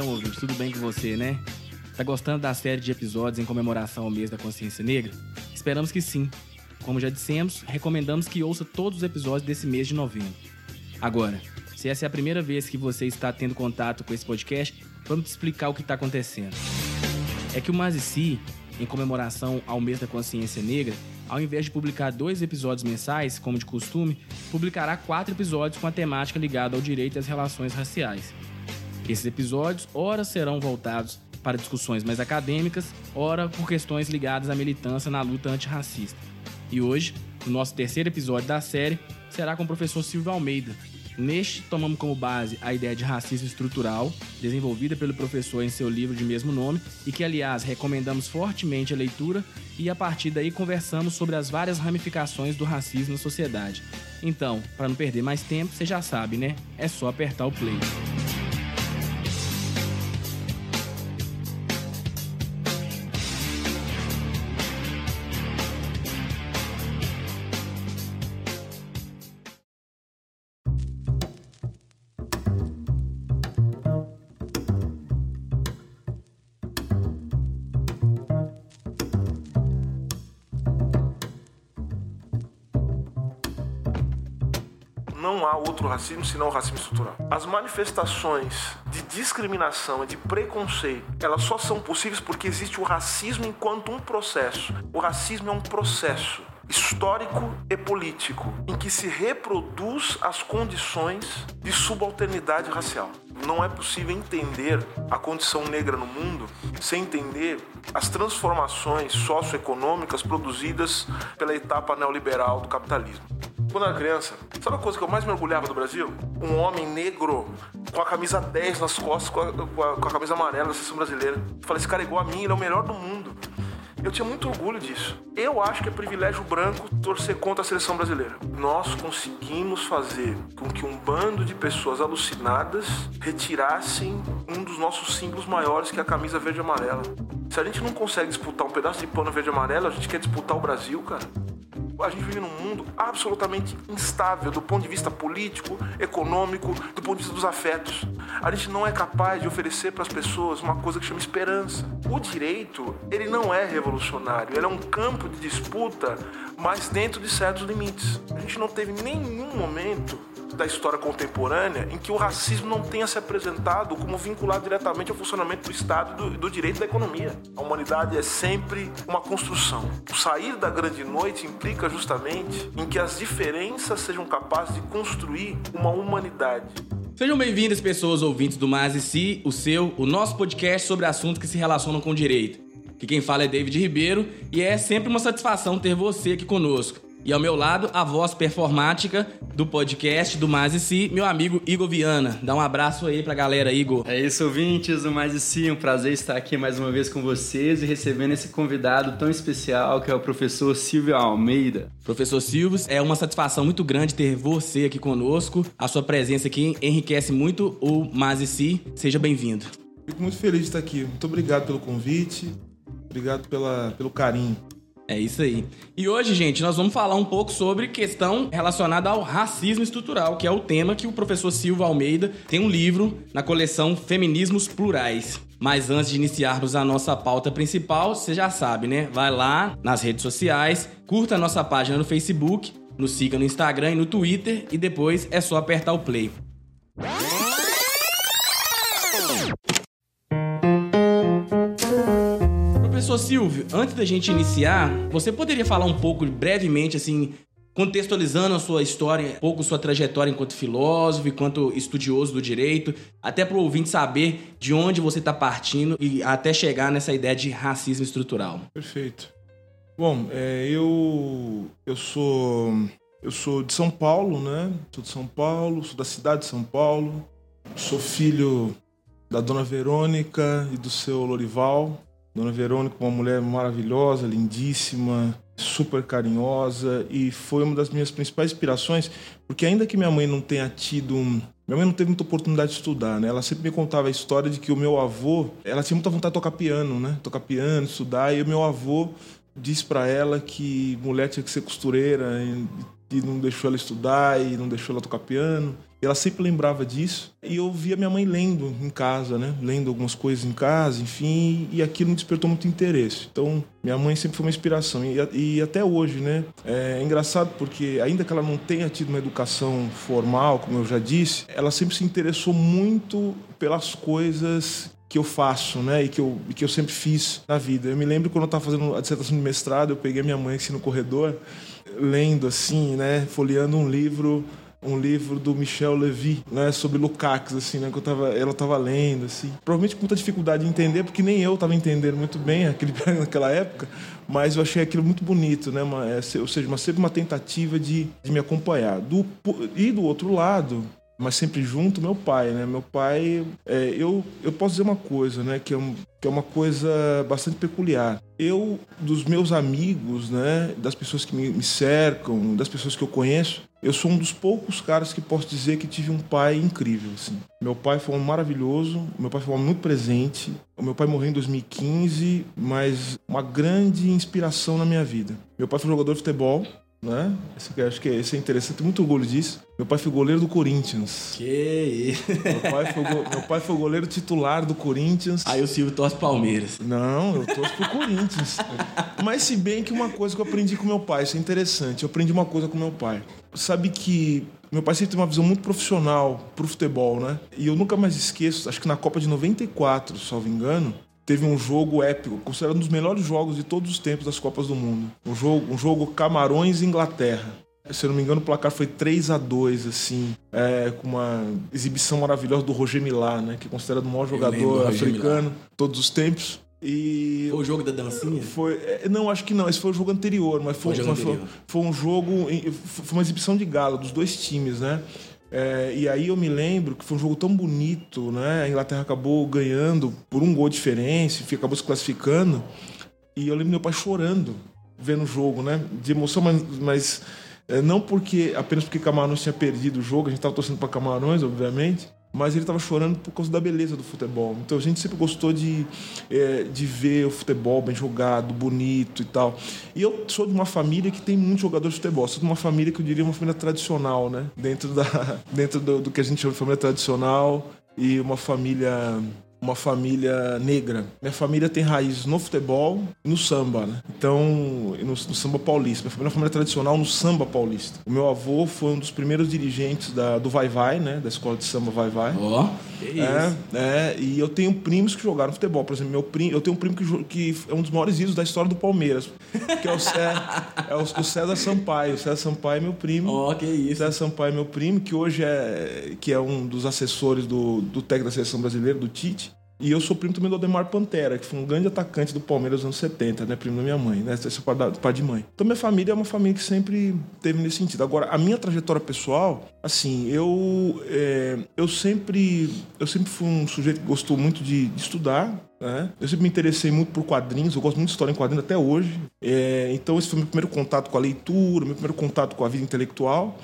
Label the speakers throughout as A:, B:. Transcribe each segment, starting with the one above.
A: Então, ouvinte, tudo bem com você, né? Tá gostando da série de episódios em comemoração ao mês da consciência negra? Esperamos que sim. Como já dissemos, recomendamos que ouça todos os episódios desse mês de novembro. Agora, se essa é a primeira vez que você está tendo contato com esse podcast, vamos te explicar o que está acontecendo. É que o Mazici, em comemoração ao mês da consciência negra, ao invés de publicar dois episódios mensais, como de costume, publicará quatro episódios com a temática ligada ao direito e às relações raciais. Esses episódios, ora serão voltados para discussões mais acadêmicas, ora por questões ligadas à militância na luta antirracista. E hoje, o nosso terceiro episódio da série será com o professor Silvio Almeida. Neste, tomamos como base a ideia de racismo estrutural, desenvolvida pelo professor em seu livro de mesmo nome, e que, aliás, recomendamos fortemente a leitura, e a partir daí conversamos sobre as várias ramificações do racismo na sociedade. Então, para não perder mais tempo, você já sabe, né? É só apertar o play.
B: Outro racismo senão o racismo estrutural. As manifestações de discriminação e de preconceito, elas só são possíveis porque existe o racismo enquanto um processo. O racismo é um processo histórico e político em que se reproduz as condições de subalternidade racial. Não é possível entender a condição negra no mundo sem entender as transformações socioeconômicas produzidas pela etapa neoliberal do capitalismo. Quando eu era criança, sabe a coisa que eu mais me orgulhava do Brasil? Um homem negro com a camisa 10 nas costas, com a, com a, com a camisa amarela da seleção brasileira. Eu falei, esse cara é igual a mim, ele é o melhor do mundo. Eu tinha muito orgulho disso. Eu acho que é privilégio branco torcer contra a seleção brasileira. Nós conseguimos fazer com que um bando de pessoas alucinadas retirassem um dos nossos símbolos maiores, que é a camisa verde e amarela. Se a gente não consegue disputar um pedaço de pano verde e amarelo, a gente quer disputar o Brasil, cara a gente vive num mundo absolutamente instável do ponto de vista político, econômico, do ponto de vista dos afetos. A gente não é capaz de oferecer para as pessoas uma coisa que chama esperança. O direito, ele não é revolucionário, ele é um campo de disputa, mas dentro de certos limites. A gente não teve nenhum momento da história contemporânea em que o racismo não tenha se apresentado como vinculado diretamente ao funcionamento do Estado do, do direito da economia. A humanidade é sempre uma construção. O sair da grande noite implica justamente em que as diferenças sejam capazes de construir uma humanidade.
A: Sejam bem-vindas, pessoas ouvintes do Mais e Si, o seu, o nosso podcast sobre assuntos que se relacionam com o direito. Que quem fala é David Ribeiro e é sempre uma satisfação ter você aqui conosco. E ao meu lado, a voz performática do podcast do Mais e Si, meu amigo Igor Viana. Dá um abraço aí pra galera, Igor.
C: É isso, ouvintes do Mais e Si. Um prazer estar aqui mais uma vez com vocês e recebendo esse convidado tão especial que é o professor Silvio Almeida.
A: Professor Silvio, é uma satisfação muito grande ter você aqui conosco. A sua presença aqui enriquece muito o Mais e Si. Seja bem-vindo.
D: Fico muito feliz de estar aqui. Muito obrigado pelo convite. Obrigado pela, pelo carinho.
A: É isso aí. E hoje, gente, nós vamos falar um pouco sobre questão relacionada ao racismo estrutural, que é o tema que o professor Silva Almeida tem um livro na coleção Feminismos Plurais. Mas antes de iniciarmos a nossa pauta principal, você já sabe, né? Vai lá nas redes sociais, curta a nossa página no Facebook, nos siga no Instagram e no Twitter e depois é só apertar o play. Professor Silvio, antes da gente iniciar, você poderia falar um pouco brevemente, assim, contextualizando a sua história, um pouco sua trajetória enquanto filósofo, enquanto estudioso do direito, até para o ouvinte saber de onde você está partindo e até chegar nessa ideia de racismo estrutural.
D: Perfeito. Bom, é, eu eu sou eu sou de São Paulo, né? Sou de São Paulo, sou da cidade de São Paulo. Sou filho da dona Verônica e do seu Lorival. Dona Verônica, uma mulher maravilhosa, lindíssima, super carinhosa e foi uma das minhas principais inspirações, porque ainda que minha mãe não tenha tido minha mãe não teve muita oportunidade de estudar, né? Ela sempre me contava a história de que o meu avô, ela tinha muita vontade de tocar piano, né? Tocar piano, estudar, e o meu avô disse para ela que mulher tinha que ser costureira,
B: de não deixou ela estudar e não deixou ela tocar piano. Ela sempre lembrava disso. E eu via minha mãe lendo em casa, né? Lendo algumas coisas em casa, enfim. E aquilo me despertou muito interesse. Então, minha mãe sempre foi uma inspiração. E, e até hoje, né? É engraçado porque, ainda que ela não tenha tido uma educação formal, como eu já disse, ela sempre se interessou muito pelas coisas que eu faço, né? E que eu, que eu sempre fiz na vida. Eu me lembro quando eu estava fazendo a dissertação de mestrado, eu peguei minha mãe assim no corredor, lendo assim, né? Folheando um livro um livro do Michel Levy, né, sobre Lukács, assim, né, que eu tava, ela estava lendo, assim. Provavelmente com muita dificuldade de entender, porque nem eu estava entendendo muito bem aquele naquela época, mas eu achei aquilo muito bonito, né, uma, é, ou seja, uma, sempre uma tentativa de, de me acompanhar. Do, e do outro lado, mas sempre junto, meu pai, né? Meu pai, é, eu, eu posso dizer uma coisa, né? Que é, um, que é uma coisa bastante peculiar. Eu, dos meus amigos, né? Das pessoas que me, me cercam, das pessoas que eu conheço, eu sou um dos poucos caras que posso dizer que tive um pai incrível, assim. Meu pai foi um maravilhoso, meu pai foi um muito presente. O meu pai morreu em 2015, mas uma grande inspiração na minha vida. Meu pai foi jogador de futebol, né? Esse, acho que esse é interessante, muito orgulho disso. Meu pai foi goleiro do Corinthians.
A: Que isso?
B: Meu pai foi, meu pai foi goleiro titular do Corinthians.
A: Aí o Silvio torce Palmeiras.
B: Não, eu torço pro Corinthians. Mas se bem que uma coisa que eu aprendi com meu pai, isso é interessante. Eu aprendi uma coisa com meu pai. Sabe que meu pai sempre teve uma visão muito profissional pro futebol, né? E eu nunca mais esqueço, acho que na Copa de 94, salvo engano, teve um jogo épico, considerado um dos melhores jogos de todos os tempos das Copas do Mundo. Um jogo, um jogo Camarões e Inglaterra. Se eu não me engano, o placar foi 3 a 2 assim, é, com uma exibição maravilhosa do Roger Milá, né? Que é considerado o maior jogador africano de todos os tempos.
A: E foi o jogo da dancinha?
B: Foi, é, não, acho que não. Esse foi o jogo anterior, mas foi, foi, foi, anterior. foi um jogo, foi uma exibição de gala dos dois times, né? É, e aí eu me lembro que foi um jogo tão bonito, né? A Inglaterra acabou ganhando por um gol de diferença, acabou se classificando. E eu lembro meu pai chorando vendo o jogo, né? De emoção, mas, mas é, não porque apenas porque Camarões tinha perdido o jogo, a gente estava torcendo para Camarões, obviamente, mas ele estava chorando por causa da beleza do futebol. Então a gente sempre gostou de, é, de ver o futebol bem jogado, bonito e tal. E eu sou de uma família que tem muitos jogadores de futebol. Sou de uma família que eu diria uma família tradicional, né? Dentro, da, dentro do, do que a gente chama de família tradicional e uma família uma família negra. Minha família tem raízes no futebol e no samba, né? Então, no, no, samba paulista. Minha família é uma família tradicional no samba paulista. O meu avô foi um dos primeiros dirigentes da, do Vai Vai, né? Da escola de samba Vai Vai.
A: Ó, oh, que isso.
B: É, é, e eu tenho primos que jogaram futebol. Por exemplo, meu primo, eu tenho um primo que, que é um dos maiores ídolos da história do Palmeiras, que é o, é, é o, o César Sampaio. O César Sampaio é meu primo.
A: Ó, oh, que isso.
B: César Sampaio é meu primo, que hoje é, que é um dos assessores do, do técnico da seleção brasileira, do Tite. E eu sou primo também do Ademar Pantera, que foi um grande atacante do Palmeiras nos anos 70, né? Primo da minha mãe, né? Esse é pai de mãe. Então minha família é uma família que sempre teve nesse sentido. Agora, a minha trajetória pessoal, assim, eu, é, eu sempre eu sempre fui um sujeito que gostou muito de, de estudar, né? Eu sempre me interessei muito por quadrinhos, eu gosto muito de história em quadrinhos até hoje. É, então esse foi meu primeiro contato com a leitura, meu primeiro contato com a vida intelectual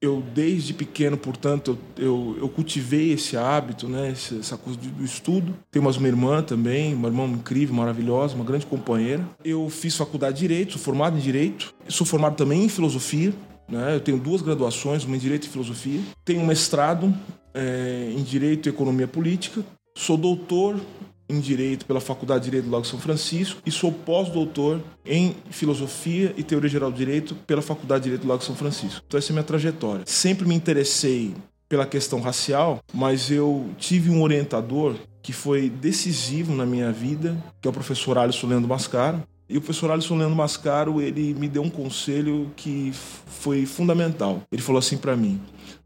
B: eu desde pequeno, portanto, eu, eu cultivei esse hábito, né, essa coisa do estudo. Tenho mais uma irmã também, uma irmã incrível, maravilhosa, uma grande companheira. Eu fiz faculdade de Direito, sou formado em Direito, sou formado também em Filosofia, né, eu tenho duas graduações, uma em Direito e Filosofia. Tenho um mestrado é, em Direito e Economia Política. Sou doutor em Direito pela Faculdade de Direito do Lago São Francisco e sou pós-doutor em Filosofia e Teoria Geral do Direito pela Faculdade de Direito do Lago São Francisco. Então essa é a minha trajetória. Sempre me interessei pela questão racial, mas eu tive um orientador que foi decisivo na minha vida, que é o professor Alisson Leandro Mascaro. E o professor Alisson Leandro Mascaro, ele me deu um conselho que foi fundamental. Ele falou assim para mim: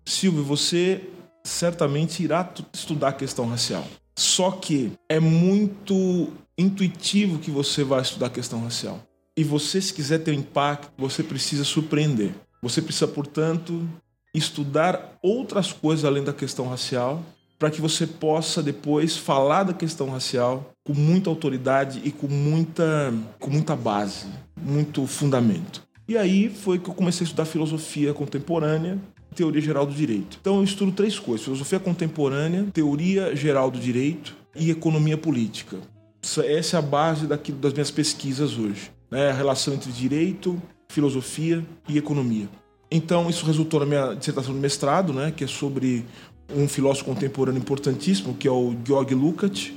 B: Silvio, você certamente irá estudar a questão racial. Só que é muito intuitivo que você vai estudar a questão racial. E você, se quiser ter um impacto, você precisa surpreender. Você precisa, portanto, estudar outras coisas além da questão racial, para que você possa depois falar da questão racial com muita autoridade e com muita, com muita base, muito fundamento. E aí foi que eu comecei a estudar filosofia contemporânea teoria geral do direito. Então eu estudo três coisas: filosofia contemporânea, teoria geral do direito e economia política. Essa é a base daquilo, das minhas pesquisas hoje. Né? A relação entre direito, filosofia e economia. Então, isso resultou na minha dissertação de mestrado, né, que é sobre um filósofo contemporâneo importantíssimo, que é o Georg Lukács.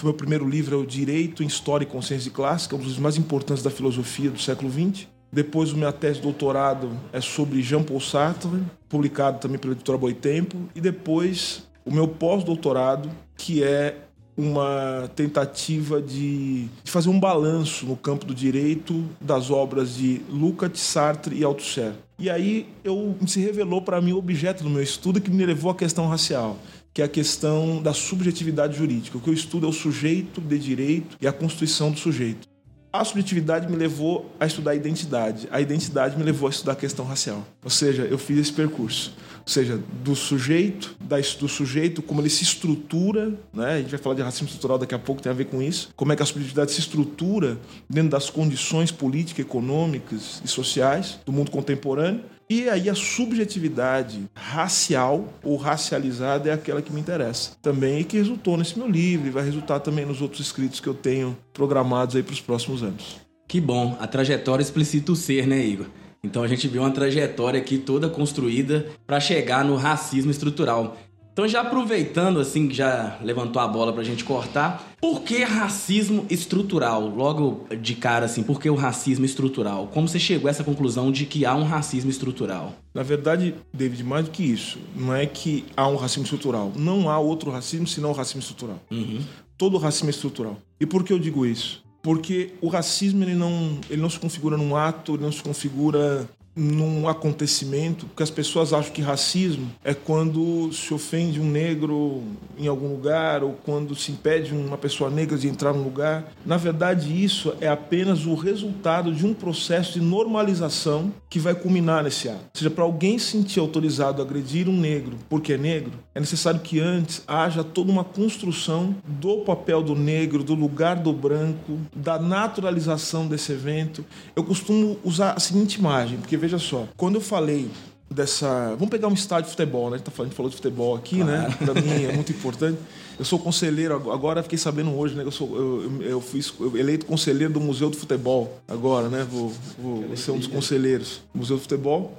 B: O meu primeiro livro é o Direito em História e Consciência Clássica, um dos mais importantes da filosofia do século XX. Depois, minha tese de doutorado é sobre Jean-Paul Sartre, publicado também pela editora Boitempo. E depois, o meu pós-doutorado, que é uma tentativa de, de, fazer um balanço no campo do direito das obras de Lukács, Sartre e Althusser. E aí eu se revelou para mim o objeto do meu estudo que me levou à questão racial, que é a questão da subjetividade jurídica. O que eu estudo é o sujeito de direito e a constituição do sujeito. A subjetividade me levou a estudar a identidade. A identidade me levou a estudar a questão racial. Ou seja, eu fiz esse percurso. Ou seja, do sujeito, do sujeito, como ele se estrutura, né? a gente vai falar de racismo estrutural daqui a pouco, tem a ver com isso, como é que a subjetividade se estrutura dentro das condições políticas, econômicas e sociais do mundo contemporâneo, e aí a subjetividade racial ou racializada é aquela que me interessa. Também e que resultou nesse meu livro e vai resultar também nos outros escritos que eu tenho programados aí para os próximos anos.
A: Que bom, a trajetória explicita o ser, né, Igor? Então a gente viu uma trajetória aqui toda construída para chegar no racismo estrutural. Então já aproveitando assim que já levantou a bola para a gente cortar, por que racismo estrutural? Logo de cara assim, por que o racismo estrutural? Como você chegou a essa conclusão de que há um racismo estrutural?
B: Na verdade, David, mais do que isso, não é que há um racismo estrutural. Não há outro racismo senão o racismo estrutural.
A: Uhum.
B: Todo racismo é estrutural. E por que eu digo isso? porque o racismo ele não, ele não se configura num ato, ele não se configura num acontecimento, porque as pessoas acham que racismo é quando se ofende um negro em algum lugar ou quando se impede uma pessoa negra de entrar num lugar. Na verdade, isso é apenas o resultado de um processo de normalização que vai culminar nesse ato. Ou seja, para alguém sentir autorizado a agredir um negro porque é negro, é necessário que antes haja toda uma construção do papel do negro, do lugar do branco, da naturalização desse evento. Eu costumo usar a seguinte imagem, porque veja só, quando eu falei dessa. Vamos pegar um estádio de futebol, né? A gente, tá falando, a gente falou de futebol aqui, né? claro. né? Para mim é muito importante. Eu sou conselheiro, agora fiquei sabendo hoje, né? Eu, sou, eu, eu fui eleito conselheiro do Museu do Futebol, agora, né? Vou, vou ser um dos conselheiros do Museu do Futebol.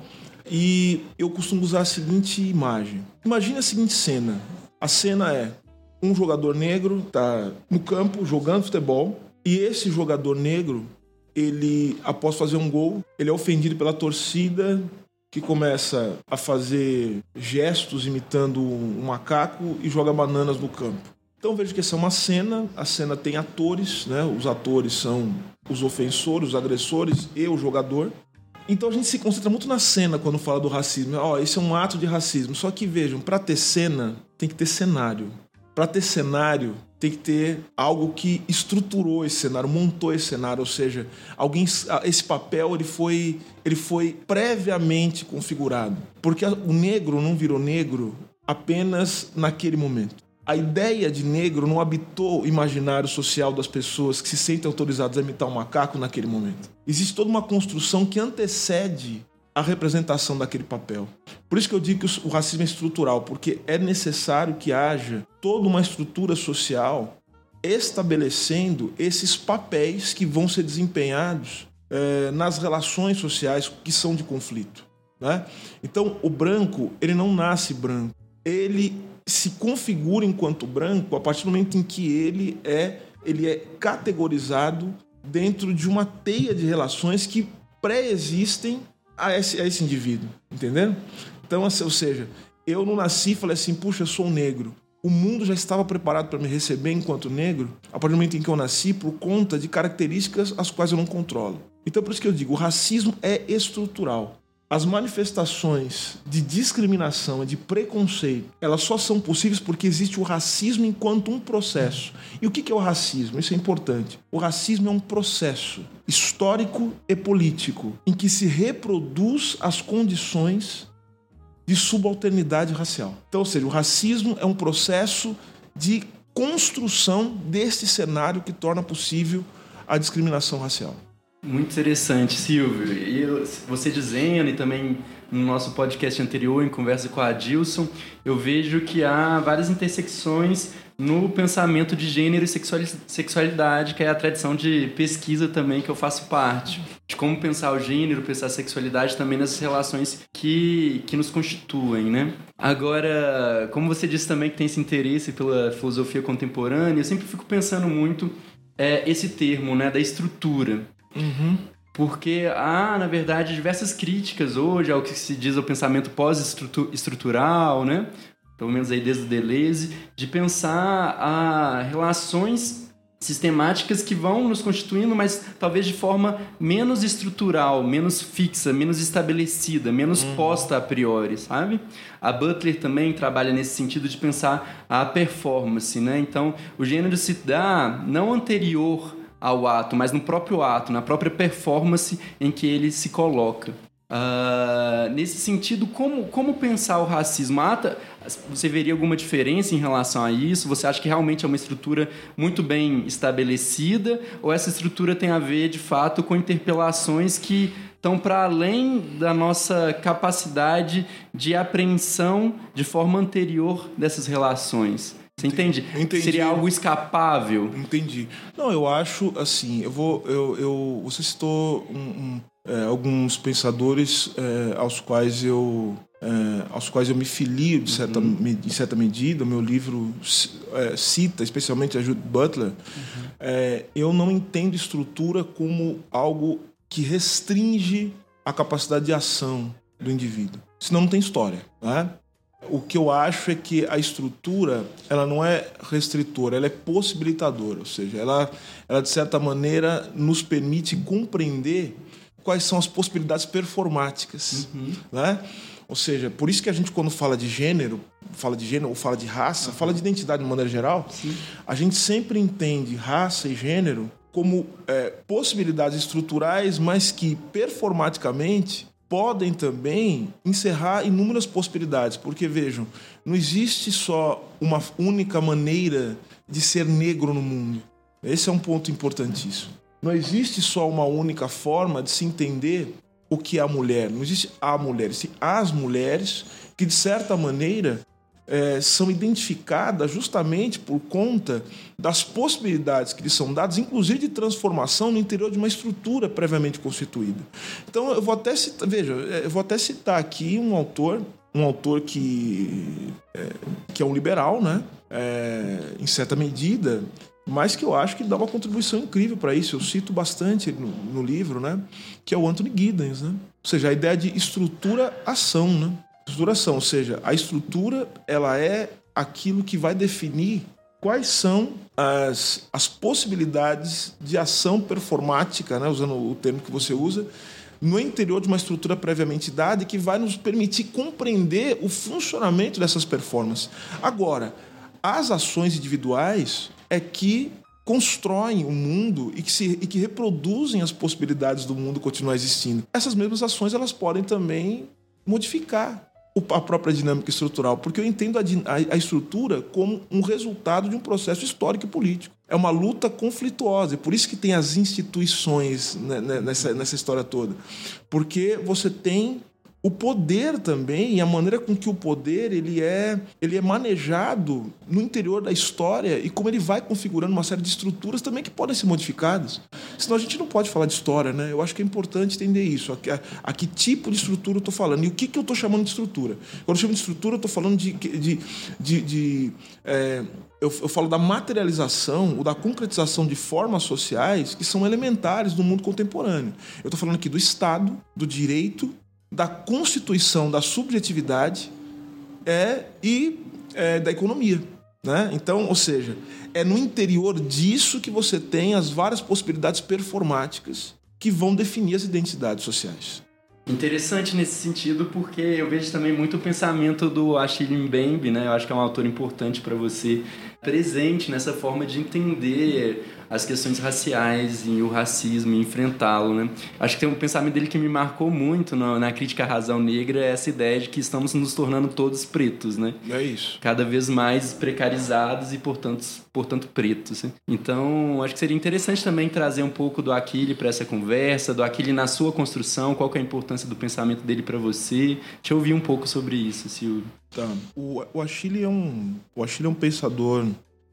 B: E eu costumo usar a seguinte imagem. Imagine a seguinte cena. A cena é um jogador negro tá no campo jogando futebol e esse jogador negro ele, após fazer um gol, ele é ofendido pela torcida que começa a fazer gestos imitando um macaco e joga bananas no campo. Então veja que essa é uma cena, a cena tem atores, né? Os atores são os ofensores, os agressores e o jogador. Então a gente se concentra muito na cena quando fala do racismo. Ó, oh, esse é um ato de racismo. Só que vejam, para ter cena tem que ter cenário. Para ter cenário tem que ter algo que estruturou esse cenário, montou esse cenário, ou seja, alguém esse papel ele foi ele foi previamente configurado, porque o negro não virou negro apenas naquele momento. A ideia de negro não habitou o imaginário social das pessoas que se sentem autorizadas a imitar um macaco naquele momento. Existe toda uma construção que antecede a representação daquele papel. Por isso que eu digo que o racismo é estrutural, porque é necessário que haja toda uma estrutura social estabelecendo esses papéis que vão ser desempenhados é, nas relações sociais que são de conflito. Né? Então, o branco, ele não nasce branco. Ele se configura enquanto branco a partir do momento em que ele é, ele é categorizado dentro de uma teia de relações que pré-existem a esse, a esse indivíduo, entendeu? Então, assim, ou seja, eu não nasci e falei assim, puxa, eu sou negro. O mundo já estava preparado para me receber enquanto negro a partir do momento em que eu nasci por conta de características as quais eu não controlo. Então, por isso que eu digo, o racismo é estrutural. As manifestações de discriminação e de preconceito, elas só são possíveis porque existe o racismo enquanto um processo. E o que é o racismo? Isso é importante. O racismo é um processo histórico e político em que se reproduz as condições de subalternidade racial. Então, ou seja, o racismo é um processo de construção deste cenário que torna possível a discriminação racial.
C: Muito interessante, Silvio. E você dizendo, e também no nosso podcast anterior, em conversa com a Adilson, eu vejo que há várias intersecções no pensamento de gênero e sexualidade, que é a tradição de pesquisa também que eu faço parte. De como pensar o gênero, pensar a sexualidade também nessas relações que, que nos constituem, né? Agora, como você disse também que tem esse interesse pela filosofia contemporânea, eu sempre fico pensando muito é, esse termo, né, da estrutura.
B: Uhum.
C: Porque há, na verdade, diversas críticas hoje ao que se diz o pensamento pós-estrutural, né? pelo menos aí desde o Deleuze, de pensar a relações sistemáticas que vão nos constituindo, mas talvez de forma menos estrutural, menos fixa, menos estabelecida, menos uhum. posta a priori, sabe? A Butler também trabalha nesse sentido de pensar a performance, né? Então, o gênero se dá não anterior ao ato, mas no próprio ato, na própria performance em que ele se coloca. Uh, nesse sentido, como, como pensar o racismo? Ah, você veria alguma diferença em relação a isso? Você acha que realmente é uma estrutura muito bem estabelecida? Ou essa estrutura tem a ver, de fato, com interpelações que estão para além da nossa capacidade de apreensão de forma anterior dessas relações? Você entende?
B: Entendi.
C: Seria algo escapável?
B: Entendi. Não, eu acho assim, eu vou. Eu, eu, você citou um, um é, alguns pensadores é, aos quais eu é, aos quais eu me filio de certa, uhum. de certa medida. O meu livro é, cita, especialmente a Judith Butler. Uhum. É, eu não entendo estrutura como algo que restringe a capacidade de ação do indivíduo. Senão não tem história. Né? O que eu acho é que a estrutura ela não é restritora, ela é possibilitadora, ou seja, ela, ela de certa maneira nos permite compreender quais são as possibilidades performáticas, uhum. né? Ou seja, por isso que a gente quando fala de gênero, fala de gênero ou fala de raça, uhum. fala de identidade de maneira geral, Sim. a gente sempre entende raça e gênero como é, possibilidades estruturais, mas que performaticamente podem também encerrar inúmeras possibilidades, porque vejam, não existe só uma única maneira de ser negro no mundo. Esse é um ponto importantíssimo. Não existe só uma única forma de se entender o que é a mulher. Não existe a mulher, existem as mulheres que, de certa maneira, é, são identificadas justamente por conta das possibilidades que lhes são dadas, inclusive de transformação no interior de uma estrutura previamente constituída. Então, eu vou até citar, veja, eu vou até citar aqui um autor, um autor que é, que é um liberal, né? É, em certa medida, mas que eu acho que dá uma contribuição incrível para isso. Eu cito bastante no, no, livro, né? Que é o Anthony Giddens, né? Ou seja, a ideia de estrutura-ação, né? Estruturação, ou seja, a estrutura ela é aquilo que vai definir quais são as, as possibilidades de ação performática, né? usando o termo que você usa, no interior de uma estrutura previamente dada e que vai nos permitir compreender o funcionamento dessas performances. Agora, as ações individuais é que constroem o mundo e que, se, e que reproduzem as possibilidades do mundo continuar existindo. Essas mesmas ações elas podem também modificar a própria dinâmica estrutural, porque eu entendo a, a, estrutura como um resultado de um processo histórico e político. É uma luta conflituosa, e por isso que tem as instituições né, né, nessa, nessa história toda. Porque você tem o poder também e a maneira com que o poder ele é, ele é manejado no interior da história e como ele vai configurando uma série de estruturas também que podem ser modificadas. Senão a gente não pode falar de história, né? Eu acho que é importante entender isso. A, a, a que tipo de estrutura eu estou falando e o que, que eu estou chamando de estrutura. Quando eu chamo de estrutura, eu estou falando de. de, de, de é, eu, eu falo da materialização ou da concretização de formas sociais que são elementares no mundo contemporâneo. Eu estou falando aqui do Estado, do direito da constituição da subjetividade é, e é, da economia. Né? Então, ou seja, é no interior disso que você tem as várias possibilidades performáticas que vão definir as identidades sociais.
C: Interessante nesse sentido, porque eu vejo também muito o pensamento do Achille Mbembe, né? Eu acho que é um autor importante para você, presente nessa forma de entender as questões raciais e o racismo e enfrentá-lo, né? Acho que tem um pensamento dele que me marcou muito na, na crítica à razão negra, é essa ideia de que estamos nos tornando todos pretos, né?
B: É isso.
C: Cada vez mais precarizados e, portanto, portanto pretos. Né? Então, acho que seria interessante também trazer um pouco do Aquile para essa conversa, do Aquile na sua construção, qual é a importância do pensamento dele para você. Deixa eu ouvir um pouco sobre isso, Silvio.
B: Tá. O, o Achille é um, o Achille é um pensador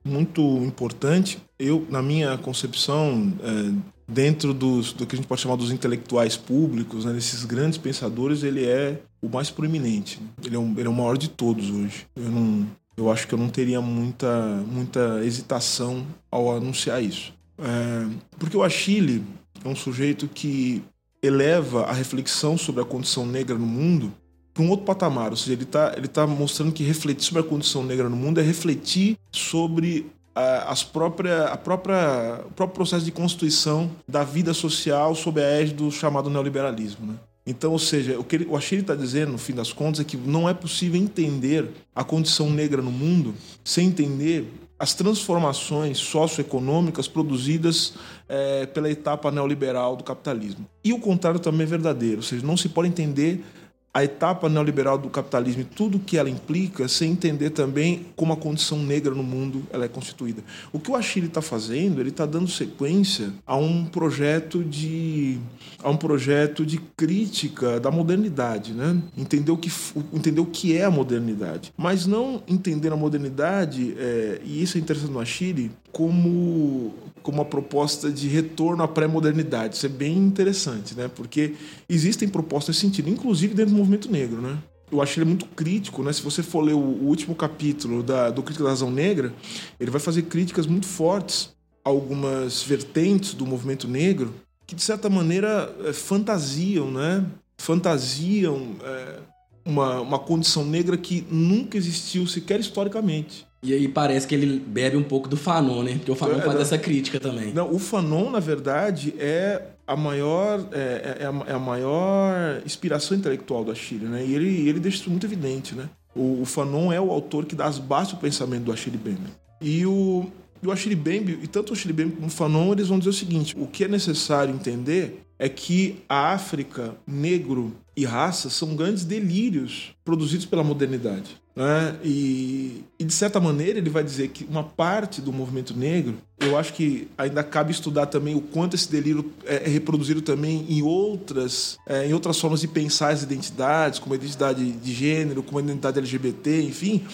B: muito importante. Eu, na minha concepção, é, dentro dos, do que a gente pode chamar dos intelectuais públicos, né, desses grandes pensadores, ele é o mais proeminente. Ele é, um, ele é o maior de todos hoje. Eu, não, eu acho que eu não teria muita, muita hesitação ao anunciar isso. É, porque o Achille é um sujeito que eleva a reflexão sobre a condição negra no mundo para um outro patamar. Ou seja, ele está ele tá mostrando que refletir sobre a condição negra no mundo é refletir sobre as própria, a própria, o próprio processo de constituição da vida social sob a égide do chamado neoliberalismo. Né? Então, ou seja, o que ele, o Achille está dizendo, no fim das contas, é que não é possível entender a condição negra no mundo sem entender as transformações socioeconômicas produzidas é, pela etapa neoliberal do capitalismo. E o contrário também é verdadeiro, ou seja, não se pode entender a etapa neoliberal do capitalismo e tudo que ela implica, sem entender também como a condição negra no mundo ela é constituída. O que o Achille está fazendo, ele está dando sequência a um projeto de a um projeto de crítica da modernidade, né? Entender o que entender o que é a modernidade, mas não entender a modernidade é, e isso é interessante no Achille como como uma proposta de retorno à pré-modernidade. Isso é bem interessante, né? Porque existem propostas nesse sentido, inclusive dentro do movimento negro, né? Eu acho ele muito crítico, né? Se você for ler o, último capítulo da, do Crítica da Razão Negra, ele vai fazer críticas muito fortes a algumas vertentes do movimento negro que, de certa maneira, é, fantasiam, né? Fantasiam é, uma, uma condição negra que nunca existiu sequer historicamente.
A: E aí parece que ele bebe um pouco do Fanon, né? Porque o Fanon é, faz não, essa crítica também.
B: Não, o Fanon, na verdade, é a maior, é, é, a, é a maior inspiração intelectual da Chile, né? E ele, ele deixa isso muito evidente, né? O, o Fanon é o autor que dá as bases do pensamento do Achille Mbembe. E o, e o Achille Mbembe, e tanto o Achille Mbembe como o Fanon, eles vão dizer o seguinte, o que é necessário entender é que a África, negro e raça são grandes delírios produzidos pela modernidade. Né? E, e, de certa maneira, ele vai dizer que uma parte do movimento negro, eu acho que ainda cabe estudar também o quanto esse delírio é, é reproduzido também em outras, é, em outras formas de pensar as identidades, como a identidade de gênero, como a identidade LGBT, enfim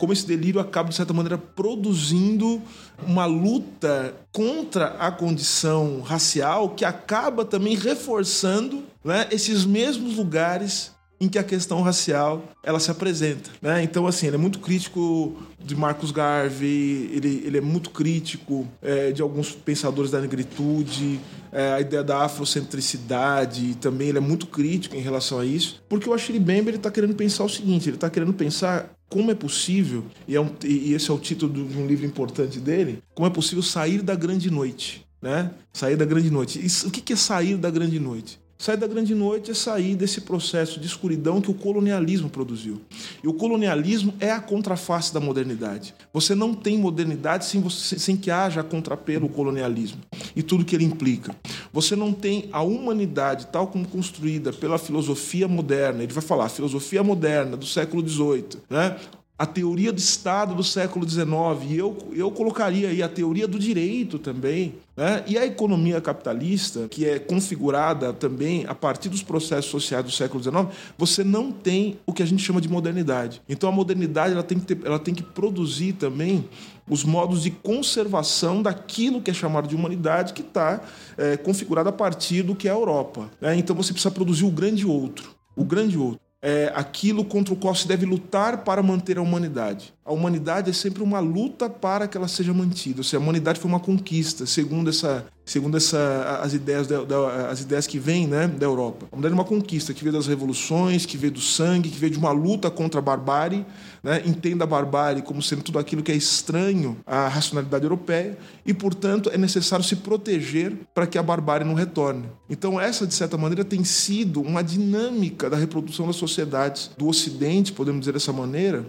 B: como esse delírio acaba, de certa maneira, produzindo uma luta contra a condição racial que acaba também reforçando né, esses mesmos lugares em que a questão racial ela se apresenta. Né? Então, assim, ele é muito crítico de Marcus Garvey, ele, ele é muito crítico é, de alguns pensadores da negritude, é, a ideia da afrocentricidade também ele é muito crítico em relação a isso, porque o Achille Bembe está querendo pensar o seguinte, ele está querendo pensar como é possível, e, é um, e esse é o título de um livro importante dele, como é possível sair da grande noite. Né? Sair da grande noite. Isso, o que é sair da grande noite? Sair da grande noite é sair desse processo de escuridão que o colonialismo produziu. E o colonialismo é a contraface da modernidade. Você não tem modernidade sem, você, sem que haja contrapelo colonialismo e tudo que ele implica. Você não tem a humanidade tal como construída pela filosofia moderna. Ele vai falar filosofia moderna do século XVIII, né? A teoria do Estado do século XIX, e eu, eu colocaria aí a teoria do direito também, né? e a economia capitalista, que é configurada também a partir dos processos sociais do século XIX, você não tem o que a gente chama de modernidade. Então a modernidade ela tem que, ter, ela tem que produzir também os modos de conservação daquilo que é chamado de humanidade, que está é, configurado a partir do que é a Europa. Né? Então você precisa produzir o grande outro. O grande outro é, aquilo contra o qual se deve lutar para manter a humanidade. A humanidade é sempre uma luta para que ela seja mantida. Ou seja, a humanidade foi uma conquista, segundo essa, segundo essa, as ideias, da, da, as ideias que vêm né, da Europa. A humanidade é uma conquista que veio das revoluções, que veio do sangue, que veio de uma luta contra a barbárie. Né, entenda a barbárie como sendo tudo aquilo que é estranho à racionalidade europeia e, portanto, é necessário se proteger para que a barbárie não retorne. Então, essa, de certa maneira, tem sido uma dinâmica da reprodução das sociedades do Ocidente, podemos dizer dessa maneira,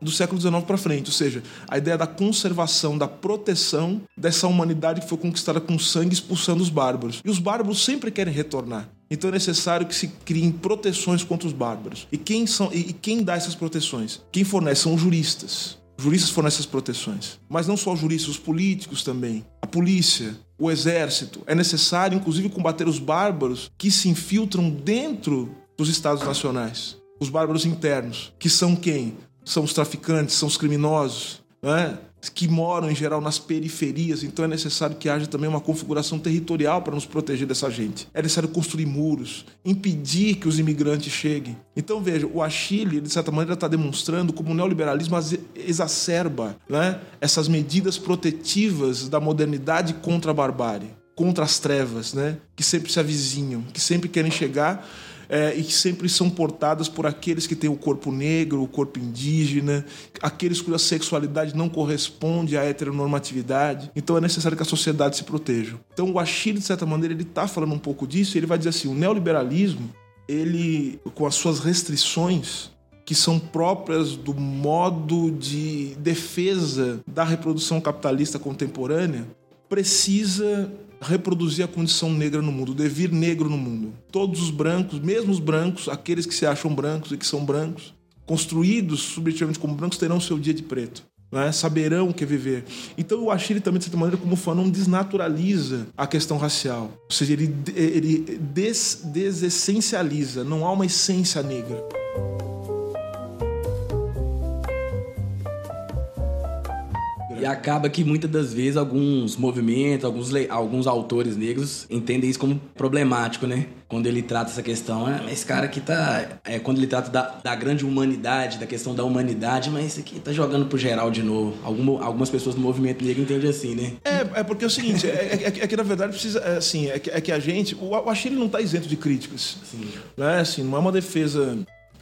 B: do século XIX para frente, ou seja, a ideia da conservação, da proteção dessa humanidade que foi conquistada com sangue expulsando os bárbaros. E os bárbaros sempre querem retornar. Então é necessário que se criem proteções contra os bárbaros. E quem são e quem dá essas proteções? Quem fornece são os juristas. Os juristas fornecem essas proteções. Mas não só os juristas, os políticos também. A polícia, o exército. É necessário, inclusive, combater os bárbaros que se infiltram dentro dos estados nacionais. Os bárbaros internos, que são quem? são os traficantes, são os criminosos, né? Que moram em geral nas periferias, então é necessário que haja também uma configuração territorial para nos proteger dessa gente. É necessário construir muros, impedir que os imigrantes cheguem. Então veja, o Achille, de certa maneira, está demonstrando como o neoliberalismo exacerba né, essas medidas protetivas da modernidade contra a barbárie, contra as trevas, né, que sempre se avizinham, que sempre querem chegar é, e que sempre são portadas por aqueles que têm o corpo negro, o corpo indígena, aqueles cuja sexualidade não corresponde à heteronormatividade. Então é necessário que a sociedade se proteja. Então o Achille, de certa maneira, ele está falando um pouco disso e ele vai dizer assim, o neoliberalismo, ele, com as suas restrições, que são próprias do modo de defesa da reprodução capitalista contemporânea, precisa reproduzir a condição negra no mundo, o devir negro no mundo. Todos os brancos, mesmo os brancos, aqueles que se acham brancos e que são brancos, construídos subjetivamente como brancos, terão seu dia de preto. É? Saberão o que é viver. Então o Achille também, de certa maneira, como Fanon, desnaturaliza a questão racial. Ou seja, ele, ele des, desessencializa, não há uma essência negra.
A: E acaba que muitas das vezes alguns movimentos, alguns, alguns autores negros entendem isso como problemático, né? Quando ele trata essa questão, ah, esse cara aqui tá. É, quando ele trata da, da grande humanidade, da questão da humanidade, mas isso aqui tá jogando pro geral de novo. Algum, algumas pessoas do movimento negro entendem assim, né?
B: É, é porque é o seguinte, é, é, é que na verdade precisa. É, assim, é que, é que a gente. O, o Achille não tá isento de críticas. Sim. Né? Assim, não é uma defesa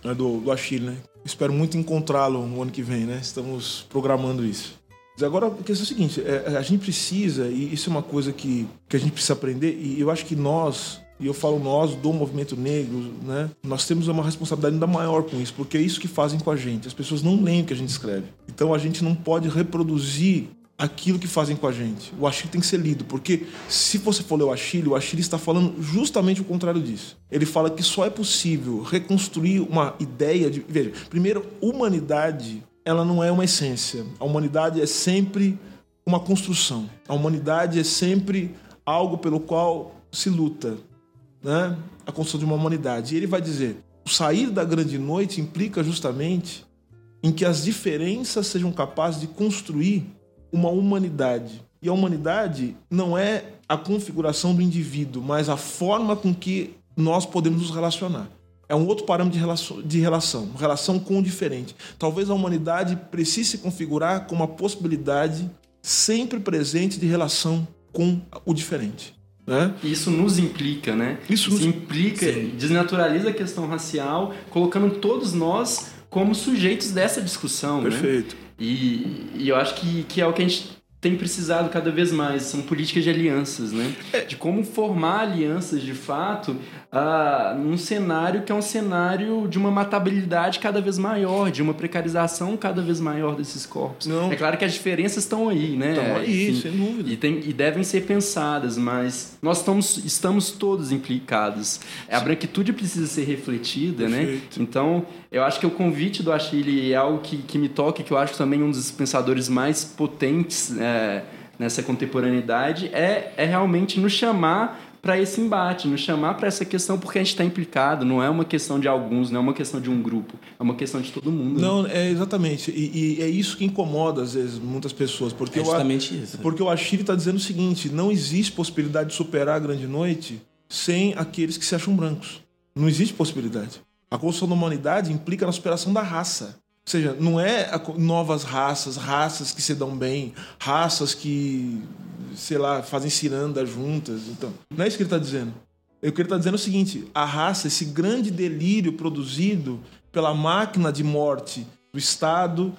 B: né, do, do Achille, né? Espero muito encontrá-lo no ano que vem, né? Estamos programando isso. Agora, a questão é a seguinte: é, a gente precisa, e isso é uma coisa que, que a gente precisa aprender, e eu acho que nós, e eu falo nós do movimento negro, né? Nós temos uma responsabilidade ainda maior com isso, porque é isso que fazem com a gente. As pessoas não leem o que a gente escreve. Então a gente não pode reproduzir aquilo que fazem com a gente. O Achille tem que ser lido, porque se você for ler o Achille, o Achille está falando justamente o contrário disso. Ele fala que só é possível reconstruir uma ideia de. Veja, primeiro, humanidade ela não é uma essência. A humanidade é sempre uma construção. A humanidade é sempre algo pelo qual se luta, né? A construção de uma humanidade. E ele vai dizer: o sair da grande noite implica justamente em que as diferenças sejam capazes de construir uma humanidade. E a humanidade não é a configuração do indivíduo, mas a forma com que nós podemos nos relacionar é um outro parâmetro de relação, de relação, relação com o diferente. Talvez a humanidade precise se configurar como uma possibilidade sempre presente de relação com o diferente. Né?
C: Isso nos implica, né? Isso, Isso nos... implica, Sim. desnaturaliza a questão racial, colocando todos nós como sujeitos dessa discussão.
B: Né? Perfeito.
C: Né? E, e eu acho que, que é o que a gente tem precisado cada vez mais. São políticas de alianças, né? É. De como formar alianças de fato uh, num cenário que é um cenário de uma matabilidade cada vez maior, de uma precarização cada vez maior desses corpos. Não. É claro que as diferenças estão aí, né?
B: Estão aí, Enfim, sem dúvida.
C: E, tem, e devem ser pensadas, mas nós estamos, estamos todos implicados. A branquitude precisa ser refletida, né? Perfeito. né? Então, eu acho que o convite do Achille é algo que, que me toca, que eu acho também um dos pensadores mais potentes é, nessa contemporaneidade, é, é realmente nos chamar para esse embate, nos chamar para essa questão porque a gente está implicado, não é uma questão de alguns, não é uma questão de um grupo, é uma questão de todo mundo.
B: Né? Não, né? é exatamente. E, e, é isso que incomoda, às vezes, muitas pessoas. Porque
A: é justamente isso.
B: Porque o Achille está dizendo o seguinte: não existe possibilidade de superar a grande noite sem aqueles que se acham brancos. Não existe possibilidade. A construção da humanidade implica na superação da raça. Ou seja, não é novas raças, raças que se dão bem, raças que, sei lá, fazem ciranda juntas. Então, não é isso que ele está dizendo. O que ele está dizendo é o seguinte: a raça, esse grande delírio produzido pela máquina de morte do Estado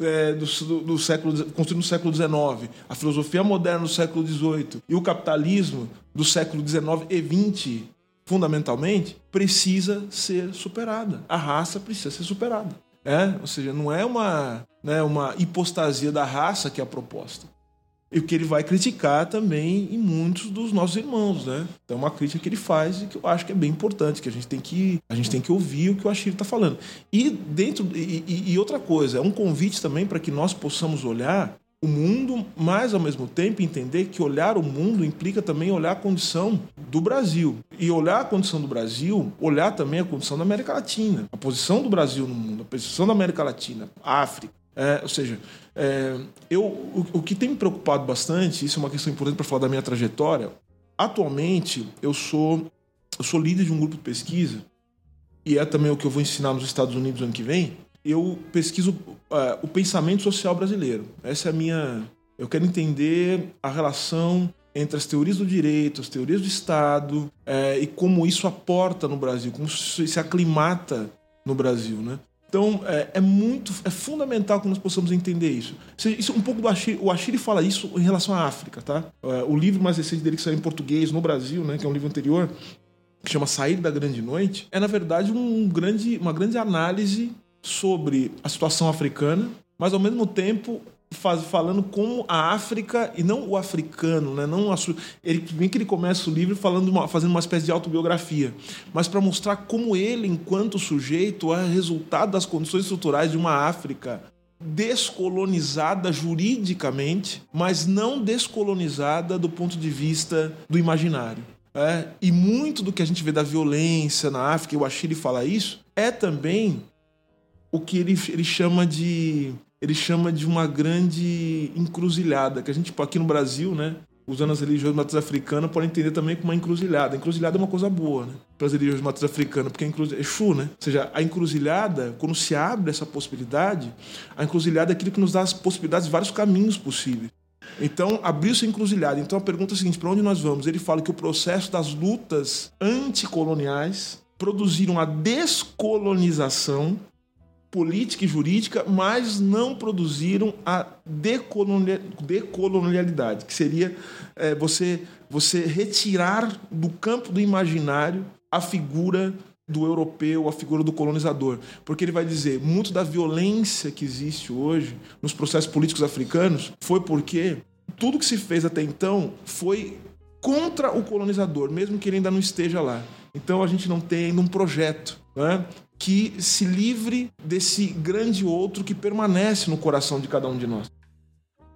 B: é, do, do, do, século construído no século XIX, a filosofia moderna do século XVIII e o capitalismo do século XIX e XX fundamentalmente, precisa ser superada. A raça precisa ser superada. É? Ou seja, não é uma, né, uma hipostasia da raça que é a proposta. E o que ele vai criticar também em muitos dos nossos irmãos, né? Então é uma crítica que ele faz e que eu acho que é bem importante, que a gente tem que, a gente tem que ouvir o que o Achille está falando. E dentro e, e, e outra coisa, é um convite também para que nós possamos olhar o mundo, mas ao mesmo tempo entender que olhar o mundo implica também olhar a condição do Brasil. E olhar a condição do Brasil, olhar também a condição da América Latina, a posição do Brasil no mundo, a posição da América Latina, África, É, ou seja, é, eu, o, o, que tem me preocupado bastante, isso é uma questão importante para falar da minha trajetória. Atualmente, eu sou, eu sou líder de um grupo de pesquisa, e é também o que eu vou ensinar nos Estados Unidos ano que vem. Eu pesquiso uh, o pensamento social brasileiro. Essa é a minha. Eu quero entender a relação entre as teorias do direito, as teorias do Estado, é, e como isso aporta no Brasil, como isso se aclimata no Brasil, né? Então é, é, muito, é fundamental que nós possamos entender isso. Isso um pouco do Achille, o Achille fala isso em relação à África, tá? É, o livro mais recente dele que saiu em português no Brasil, né, que é um livro anterior, que chama Sair da Grande Noite, é na verdade um grande, uma grande análise sobre a situação africana, mas ao mesmo tempo faz, falando como a África e não o africano, né? Não a, ele bem que ele começa o livro falando uma, fazendo uma espécie de autobiografia, mas para mostrar como ele, enquanto sujeito, é resultado das condições estruturais de uma África descolonizada juridicamente, mas não descolonizada do ponto de vista do imaginário. É? E muito do que a gente vê da violência na África, e o Achille fala isso, é também o que ele, ele chama de ele chama de uma grande encruzilhada, que a gente, aqui no Brasil, né, usando as religiões de matriz africana, pode entender também como uma encruzilhada. A encruzilhada é uma coisa boa, né? Para as religiões de matriz africana, porque encruzilhada é Exu, né? Ou seja, a encruzilhada, quando se abre essa possibilidade, a encruzilhada é aquilo que nos dá as possibilidades de vários caminhos possíveis. Então, abriu-se a encruzilhada. Então, a pergunta é a seguinte: para onde nós vamos? Ele fala que o processo das lutas anticoloniais produziram a descolonização política e jurídica, mas não produziram a decolonialidade, que seria é, você, você retirar do campo do imaginário a figura do europeu, a figura do colonizador. Porque ele vai dizer, muito da violência que existe hoje nos processos políticos africanos foi porque tudo que se fez até então foi contra o colonizador, mesmo que ele ainda não esteja lá. Então a gente não tem ainda um projeto né, que se livre desse grande outro que permanece no coração de cada um de nós.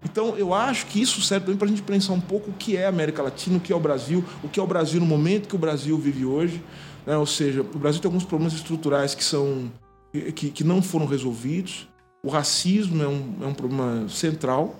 B: Então, eu acho que isso serve também para a gente pensar um pouco o que é a América Latina, o que é o Brasil, o que é o Brasil no momento que o Brasil vive hoje. Né? Ou seja, o Brasil tem alguns problemas estruturais que, são, que, que não foram resolvidos. O racismo é um, é um problema central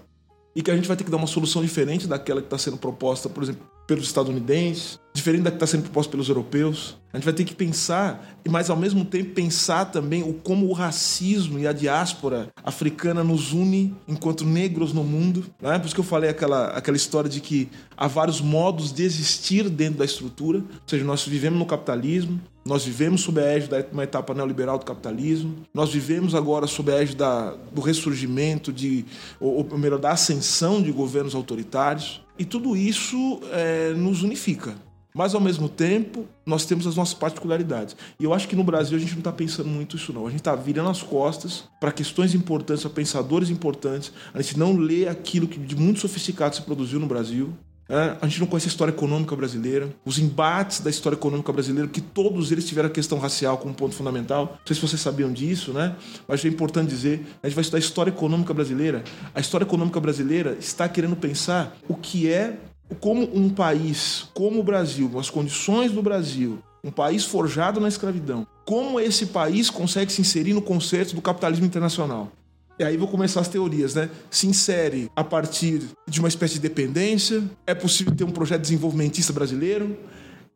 B: e que a gente vai ter que dar uma solução diferente daquela que está sendo proposta, por exemplo, pelos estadunidenses, diferente da que está sendo proposta pelos europeus. A gente vai ter que pensar, mas ao mesmo tempo pensar também o como o racismo e a diáspora africana nos une enquanto negros no mundo. Né? Por isso que eu falei aquela, aquela história de que há vários modos de existir dentro da estrutura. Ou seja, nós vivemos no capitalismo, nós vivemos sob a égide de uma etapa neoliberal do capitalismo. Nós vivemos agora sob a égide da, do ressurgimento, de, ou, ou melhor, da ascensão de governos autoritários. E tudo isso é, nos unifica. Mas, ao mesmo tempo, nós temos as nossas particularidades. E eu acho que no Brasil a gente não está pensando muito isso, não. A gente está virando as costas para questões importantes, para pensadores importantes. A gente não lê aquilo que de muito sofisticado se produziu no Brasil. É, a gente não conhece a história econômica brasileira, os embates da história econômica brasileira, que todos eles tiveram a questão racial como ponto fundamental. Não sei se vocês sabiam disso, né? Mas é importante dizer: a gente vai estudar a história econômica brasileira. A história econômica brasileira está querendo pensar o que é como um país como o Brasil, as condições do Brasil, um país forjado na escravidão, como esse país consegue se inserir no conceito do capitalismo internacional? E aí vou começar as teorias, né? Se insere a partir de uma espécie de dependência, é possível ter um projeto desenvolvimentista brasileiro,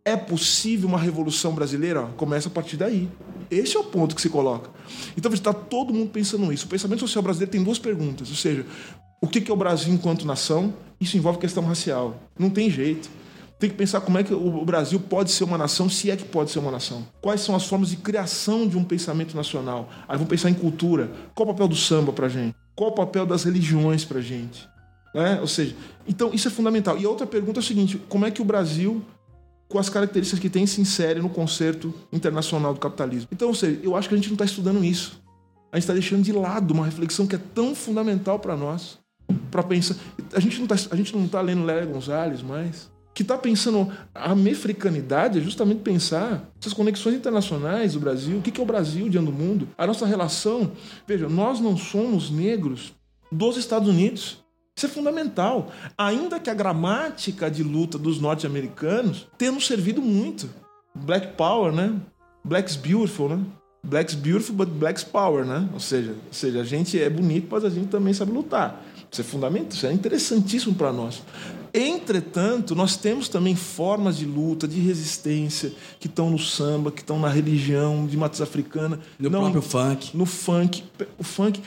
B: é possível uma revolução brasileira? Começa a partir daí. Esse é o ponto que se coloca. Então está todo mundo pensando nisso. O pensamento social brasileiro tem duas perguntas, ou seja, o que é o Brasil enquanto nação? Isso envolve questão racial. Não tem jeito. Tem que pensar como é que o Brasil pode ser uma nação, se é que pode ser uma nação. Quais são as formas de criação de um pensamento nacional? Aí vamos pensar em cultura. Qual o papel do samba pra gente? Qual o papel das religiões pra gente? Né? Ou seja, então isso é fundamental. E a outra pergunta é a seguinte: como é que o Brasil, com as características que tem, se insere no concerto internacional do capitalismo? Então, ou seja, eu acho que a gente não está estudando isso. A gente está deixando de lado uma reflexão que é tão fundamental para nós para pensar. A gente não está tá lendo Lélia Gonzalez mais, que está pensando a mefricanidade é justamente pensar essas conexões internacionais do Brasil. O que é o Brasil diante do mundo? A nossa relação. Veja, nós não somos negros dos Estados Unidos. Isso é fundamental. Ainda que a gramática de luta dos norte-americanos tenha nos servido muito. Black Power, né? Black's Beautiful, né? Black's beautiful, but black's power, né? Ou seja, ou seja, a gente é bonito, mas a gente também sabe lutar. Isso é fundamental, isso é interessantíssimo para nós. Entretanto, nós temos também formas de luta, de resistência, que estão no samba, que estão na religião de matriz africana.
A: No
B: não,
A: próprio funk.
B: No funk. O funk.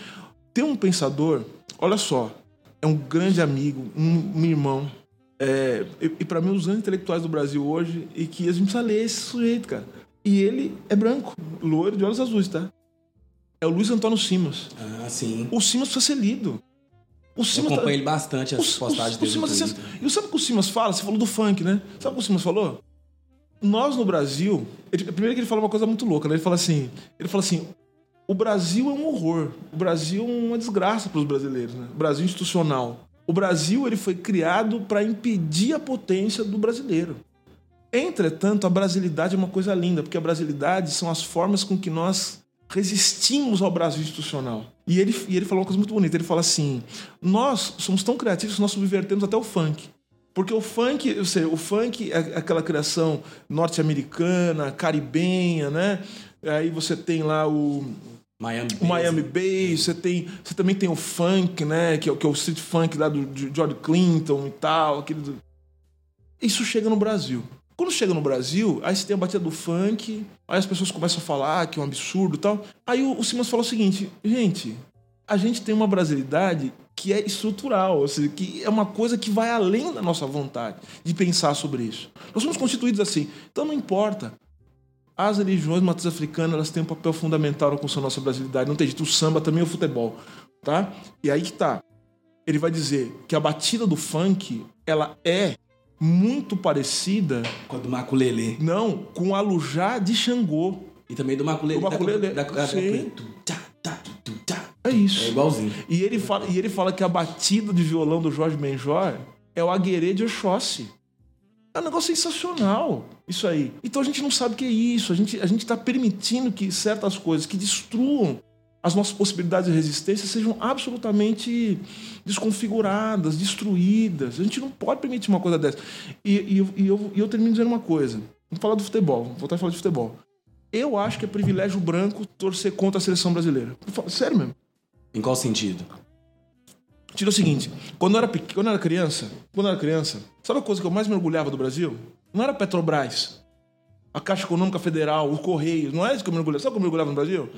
B: Tem um pensador, olha só, é um grande amigo, um, um irmão. É, e, e para mim, um dos grandes intelectuais do Brasil hoje, e que a gente precisa ler esse sujeito, cara. E ele é branco, loiro de olhos azuis, tá? É o Luiz Antônio Simas.
A: Ah, sim.
B: O Simas precisa ser lido. O
A: Eu
B: Simas
A: acompanho
B: tá-
A: ele bastante, as
B: o,
A: postagens
B: o, o
A: dele no
B: Simas, assim. E sabe o que o Simas fala? Você falou do funk, né? Sabe o que o Simas falou? Nós no Brasil. ele- primeiro que ele fala uma coisa muito louca, né? Ele fala assim: ele fala assim. O Brasil é um horror. O Brasil é uma desgraça para os brasileiros, né? O Brasil institucional. O Brasil ele foi criado para impedir a potência do brasileiro. Entretanto, a brasilidade é uma coisa linda, porque a brasilidade são as formas com que nós resistimos ao Brasil institucional. E ele, e ele falou uma coisa muito bonita. Ele fala assim: nós somos tão criativos que nós subvertemos até o funk. Porque o funk, eu sei, o funk é aquela criação norte-americana, caribenha, né? Aí você tem lá o,
A: Miami
B: o Miami Bass, você tem, você também tem o funk, né? Que é, o- que é o street funk lá do de George Clinton e tal, aquele do... Isso chega no Brasil. Quando chega no Brasil, aí você tem a batida do funk, aí as pessoas começam a falar que é um absurdo e tal. Aí o, o Simas falou o seguinte, gente, a gente tem uma brasilidade que é estrutural, ou seja, que é uma coisa que vai além da nossa vontade de pensar sobre isso. Nós somos constituídos assim, então não importa. As religiões matriz africanas elas têm um papel fundamental na construção da nossa brasilidade. Não tem jeito, o samba também é o futebol, tá? E aí que tá. Ele vai dizer que a batida do funk, ela é muito parecida,
A: Com a do Maculelê.
B: não, com a Lujá de Xangô.
A: E também do Maculelê.
B: O Maculelê,
A: Da, da,
B: sim. É isso.
A: É igualzinho.
B: E ele fala, e ele fala que a batida de violão do Jorge Benjor é o Aguerê de Oxóssi. É um negócio sensacional, isso aí. Então a gente não sabe o que é isso. A gente a gente está permitindo que certas coisas que destruam as nossas possibilidades de resistência sejam absolutamente desconfiguradas, destruídas. A gente não pode permitir uma coisa dessa. E, e, eu- e eu, e eu termino dizendo uma coisa. Vamos falar do futebol. Vou voltar a falar de futebol. Eu acho que é privilégio branco torcer contra a seleção brasileira. Sério mesmo.
A: Em qual sentido?
B: Tira o seguinte, quando eu era pequeno, quando eu era criança, quando eu era criança, sabe a coisa que eu mais me orgulhava do Brasil? Não era Petrobras, a Caixa Econômica Federal, o Correio, não é isso que eu me orgulhava. Sabe como eu me orgulhava no Brasil?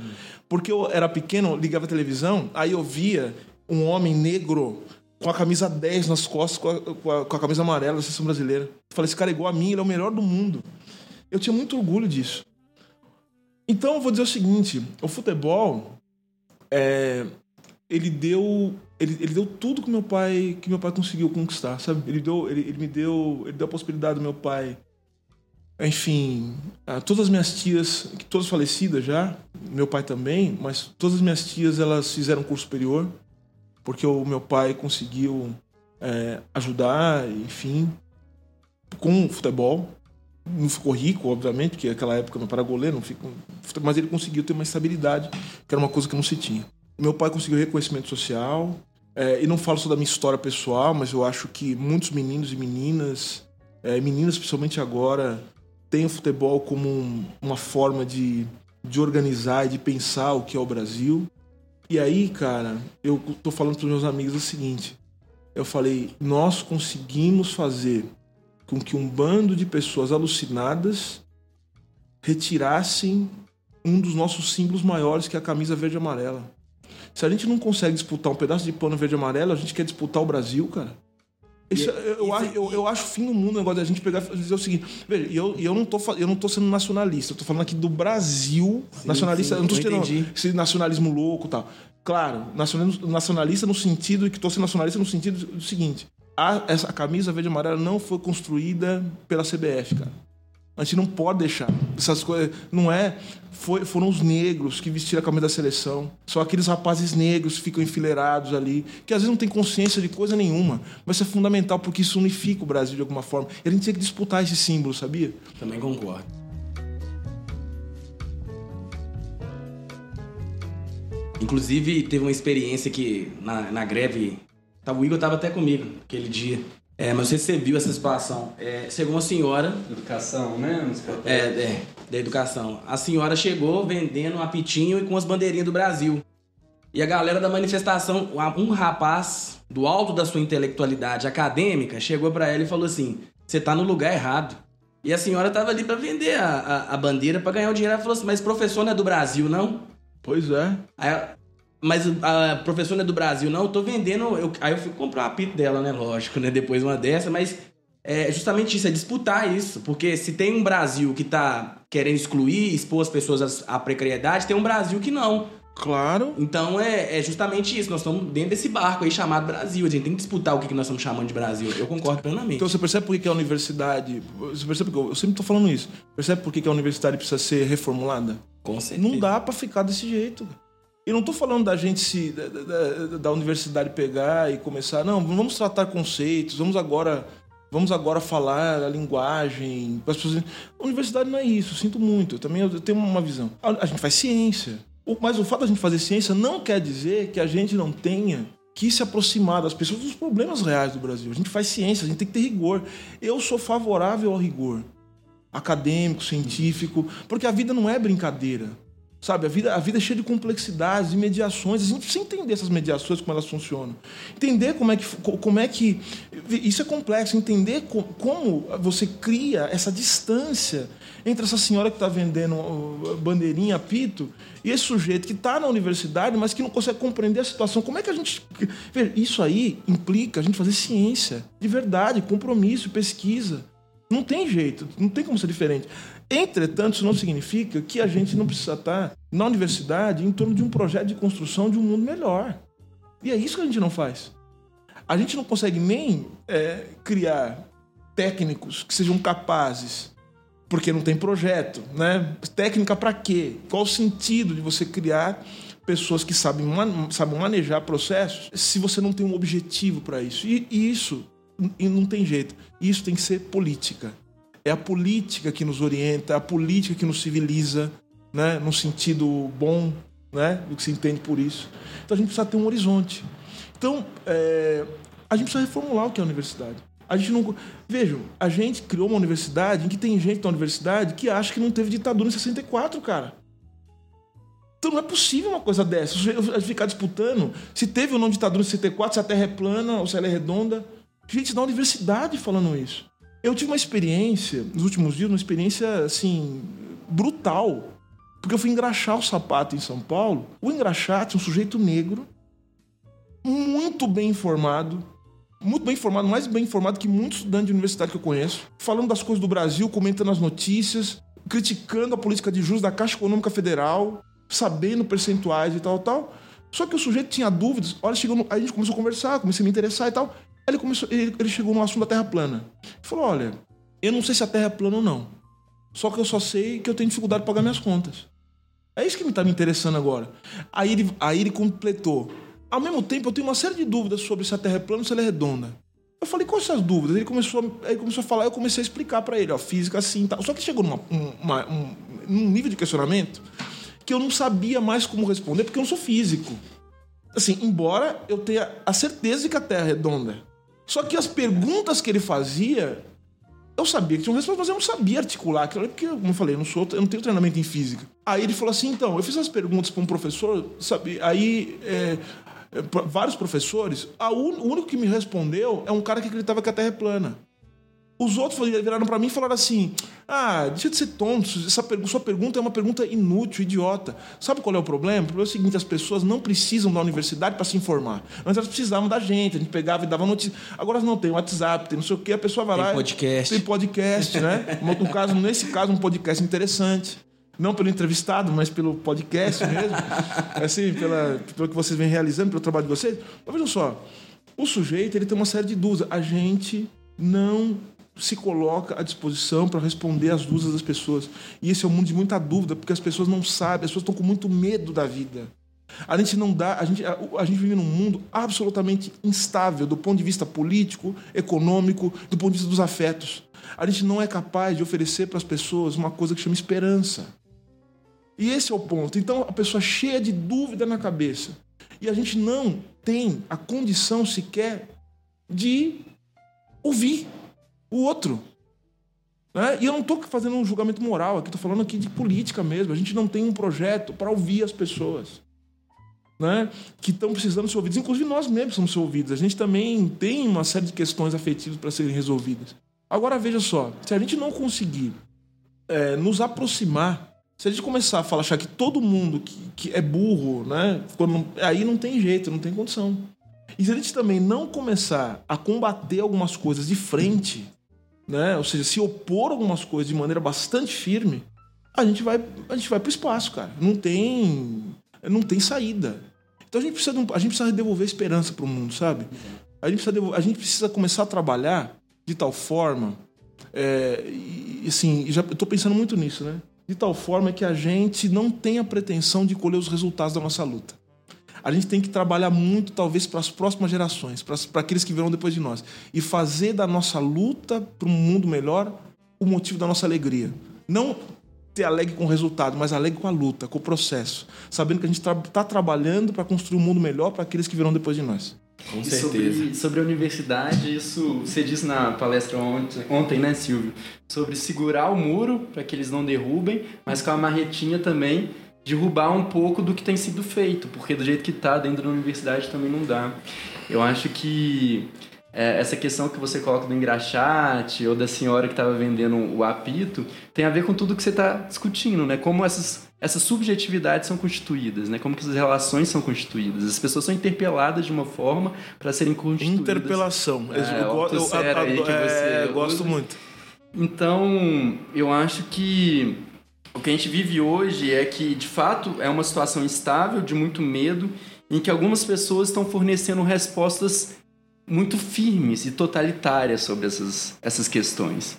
B: Porque eu era pequeno, ligava a televisão, aí eu via um homem negro com a camisa 10 nas costas, com a, com a- com a camisa amarela da seleção brasileira. Eu falei, esse cara é igual a mim, ele é o melhor do mundo. Eu tinha muito orgulho disso. Então eu vou dizer o seguinte, o futebol é, ele deu ele, ele deu tudo que meu pai que meu pai conseguiu conquistar sabe ele deu ele, ele me deu ele deu a possibilidade do meu pai enfim a todas as minhas tias todas falecidas já meu pai também mas todas as minhas tias elas fizeram curso superior porque o meu pai conseguiu é, ajudar enfim com o futebol não ficou rico, obviamente, porque naquela época pai era goleiro, não ficou, mas ele conseguiu ter uma estabilidade, que era uma coisa que não se tinha. Meu pai conseguiu reconhecimento social, é, e não falo só da minha história pessoal, mas eu acho que muitos meninos e meninas, é, meninas principalmente agora, têm o futebol como um- uma forma de, de organizar e de pensar o que é o Brasil. E aí, cara, eu tô falando para meus amigos o seguinte: eu falei, nós conseguimos fazer com que um bando de pessoas alucinadas retirassem um dos nossos símbolos maiores, que é a camisa verde e amarela. Se a gente não consegue disputar um pedaço de pano verde e amarelo, a gente quer disputar o Brasil, cara. Isso, eu, eu, eu, acho fim do mundo o negócio da gente pegar e dizer o seguinte. Veja, eu, eu, não tô, eu não tô sendo nacionalista, eu tô falando aqui do Brasil. nacionalista,
A: sim,
B: eu não tô sendo esse nacionalismo louco e tal. Claro, nacionalista no sentido, e que tô sendo nacionalista no sentido do seguinte: a, essa a camisa verde e amarela não foi construída pela CBF, cara. A gente não pode deixar. Essas coisas. Não é. Foi, foram os negros que vestiram a camisa da seleção. São aqueles rapazes negros que ficam enfileirados ali, que às vezes não tem consciência de coisa nenhuma. Mas isso é fundamental porque isso unifica o Brasil de alguma forma. E a gente tem que disputar esse símbolo, sabia?
A: Também concordo. Inclusive, teve uma experiência que na, na greve. O Igor tava até comigo aquele dia. É, mas não sei se você viu essa situação. É, chegou uma senhora.
C: Educação, né?
A: É, é, da educação. A senhora chegou vendendo um apitinho e com as bandeirinhas do Brasil. E a galera da manifestação, um rapaz do alto da sua intelectualidade acadêmica, chegou pra ela e falou assim: Você tá no lugar errado. E a senhora tava ali pra vender a, a, a bandeira pra ganhar o dinheiro. Ela falou assim: Mas professor não é do Brasil, não?
B: Pois é.
A: Aí ela, mas a professora é do Brasil, não, eu tô vendendo. Eu, aí eu fui comprar o apito dela, né? Lógico, né? Depois uma dessa, mas é justamente isso, é disputar isso. Porque se tem um Brasil que tá querendo excluir, expor as pessoas à precariedade, tem um Brasil que não.
B: Claro.
A: Então é, é justamente isso. Nós estamos dentro desse barco aí chamado Brasil. A gente tem que disputar o que, que nós estamos chamando de Brasil. Eu concordo plenamente.
B: Então você percebe por que a universidade. Você percebe que eu, eu sempre tô falando isso. Percebe por que a universidade precisa ser reformulada?
A: Com certeza.
B: Não dá pra ficar desse jeito. E não tô falando da gente se. Da, da- da universidade pegar e começar. Não, vamos tratar conceitos, vamos agora. Vamos agora falar a linguagem. as pessoas. A universidade não é isso, sinto muito. Eu também eu tenho uma visão. A, a gente faz ciência. Mas o fato da gente fazer ciência não quer dizer que a gente não tenha que se aproximar das pessoas dos problemas reais do Brasil. A gente faz ciência, a gente tem que ter rigor. Eu sou favorável ao rigor acadêmico, científico, porque a vida não é brincadeira. Sabe, a vida, a vida é cheia de complexidades, de mediações. A gente precisa entender essas mediações, como elas funcionam. Entender como é que. Como é que isso é complexo. Entender co- como você cria essa distância entre essa senhora que está vendendo bandeirinha, apito, e esse sujeito que está na universidade, mas que não consegue compreender a situação. Como é que a gente. Isso aí implica a gente fazer ciência, de verdade, compromisso, pesquisa. Não tem jeito, não tem como ser diferente. Entretanto, isso não significa que a gente não precisa estar na universidade em torno de um projeto de construção de um mundo melhor. E é isso que a gente não faz. A gente não consegue nem é, criar técnicos que sejam capazes, porque não tem projeto, né? Técnica para quê? Qual o sentido de você criar pessoas que sabem, sabem manejar processos se você não tem um objetivo para isso? E, e isso e não tem jeito. Isso tem que ser política. É a política que nos orienta, é a política que nos civiliza, né? no sentido bom, né? do que se entende por isso. Então a gente precisa ter um horizonte. Então, é, a gente precisa reformular o que é a universidade. A gente não. Vejam, a gente criou uma universidade em que tem gente na universidade que acha que não teve ditadura em 64, cara. Então não é possível uma coisa dessa. Ficar disputando se teve ou não ditadura em 64, se a terra é plana ou se ela é redonda. Gente da universidade falando isso. Eu tive uma experiência, nos últimos dias, uma experiência, assim, brutal. Porque eu fui engraxar o sapato em São Paulo. O engraxate, um sujeito negro, muito bem informado, muito bem informado, mais bem informado que muitos estudantes de universidade que eu conheço, falando das coisas do Brasil, comentando as notícias, criticando a política de juros da Caixa Econômica Federal, sabendo percentuais e tal, tal. Só que o sujeito tinha dúvidas. Olha, chegou no- a gente começou a conversar, comecei a me interessar e tal. Ele, começou, ele chegou no assunto da Terra plana. Falou: Olha, eu não sei se a Terra é plana ou não. Só que eu só sei que eu tenho dificuldade de pagar minhas contas. É isso que me tá me interessando agora. Aí ele, aí ele completou. Ao mesmo tempo, eu tenho uma série de dúvidas sobre se a Terra é plana ou se ela é redonda. Eu falei, quais são as dúvidas? Ele começou, ele começou a falar, eu comecei a explicar pra ele, ó, física assim tal. Só que chegou numa, um- uma- um, num nível de questionamento que eu não sabia mais como responder, porque eu não sou físico. Assim, embora eu tenha a certeza de que a Terra é redonda. Só que as perguntas que ele fazia, eu sabia que tinha um resposta, mas eu não sabia articular aquilo, porque, como eu falei, eu não, sou, eu não tenho treinamento em física. Aí ele falou assim, então, eu fiz as perguntas para um professor, sabe, aí é, é, vários professores, un- o único que me respondeu é um cara que acreditava que a Terra é plana. Os outros viraram pra mim e falaram assim: Ah, deixa de ser tonto, essa sua pergunta é uma pergunta inútil, idiota. Sabe qual é o problema? O problema é o seguinte: as pessoas não precisam da universidade para se informar. Antes elas precisavam da gente, a gente pegava e dava notícia. Agora elas não tem WhatsApp, tem não sei o quê, a pessoa vai
A: Tem
B: lá. e-
A: podcast.
B: Tem podcast, né? No caso, nesse caso, um podcast interessante. Não pelo entrevistado, mas pelo podcast mesmo. assim, pela, pelo que vocês vêm realizando, pelo trabalho de vocês. Mas vejam só, o sujeito ele tem uma série de dúvidas. A gente não se coloca à disposição para responder às dúvidas das pessoas. E esse é um mundo de muita dúvida, porque as pessoas não sabem, as pessoas estão com muito medo da vida. A gente não dá, a gente, a, a gente vive num mundo absolutamente instável do ponto de vista político, econômico, do ponto de vista dos afetos. A gente não é capaz de oferecer para as pessoas uma coisa que chama esperança. E esse é o ponto. Então, a pessoa cheia de dúvida na cabeça. E a gente não tem a condição sequer de ouvir o outro. Né? E eu não estou fazendo um julgamento moral aqui, estou falando aqui de política mesmo. A gente não tem um projeto para ouvir as pessoas. Né? Que estão precisando ser ouvidas. Inclusive nós mesmos somos ouvidos. A gente também tem uma série de questões afetivas para serem resolvidas. Agora veja só, se a gente não conseguir é, nos aproximar, se a gente começar a falar, achar que todo mundo que, que é burro, né? Quando, aí não tem jeito, não tem condição. E se a gente também não começar a combater algumas coisas de frente, né? Ou seja, se opor algumas coisas de maneira bastante firme, a gente vai, a gente vai para o espaço, cara. Não tem, não tem saída. Então a gente precisa, um, a gente precisa devolver esperança para o mundo, sabe? A gente, precisa, a gente precisa começar a trabalhar de tal forma, é, e, assim, já estou pensando muito nisso, né? De tal forma que a gente não tenha pretensão de colher os resultados da nossa luta a gente tem que trabalhar muito, talvez, para as próximas gerações, para aqueles que virão depois de nós. E fazer da nossa luta para um mundo melhor o motivo da nossa alegria. Não ter alegre com o resultado, mas alegre com a luta, com o processo. Sabendo que a gente está tra trabalhando para construir um mundo melhor para aqueles que virão depois de nós.
C: Com e certeza. Sobre, sobre a universidade, isso você disse na palestra ontem, ontem, né, Silvio? Sobre segurar o muro para que eles não derrubem, mas com a marretinha também derrubar um pouco do que tem sido feito, porque do jeito que está dentro da universidade também não dá. Eu acho que é, essa questão que você coloca do engraxate ou da senhora que estava vendendo o apito tem a ver com tudo que você está discutindo, né? Como essas, essas subjetividades são constituídas, né? Como que as relações são constituídas. As pessoas são interpeladas de uma forma para serem constituídas.
B: Interpelação. É, eu, eu, eu, é, eu gosto muito.
C: Então, eu acho que o que a gente vive hoje é que, de fato, é uma situação instável, de muito medo, em que algumas pessoas estão fornecendo respostas muito firmes e totalitárias sobre essas, essas questões.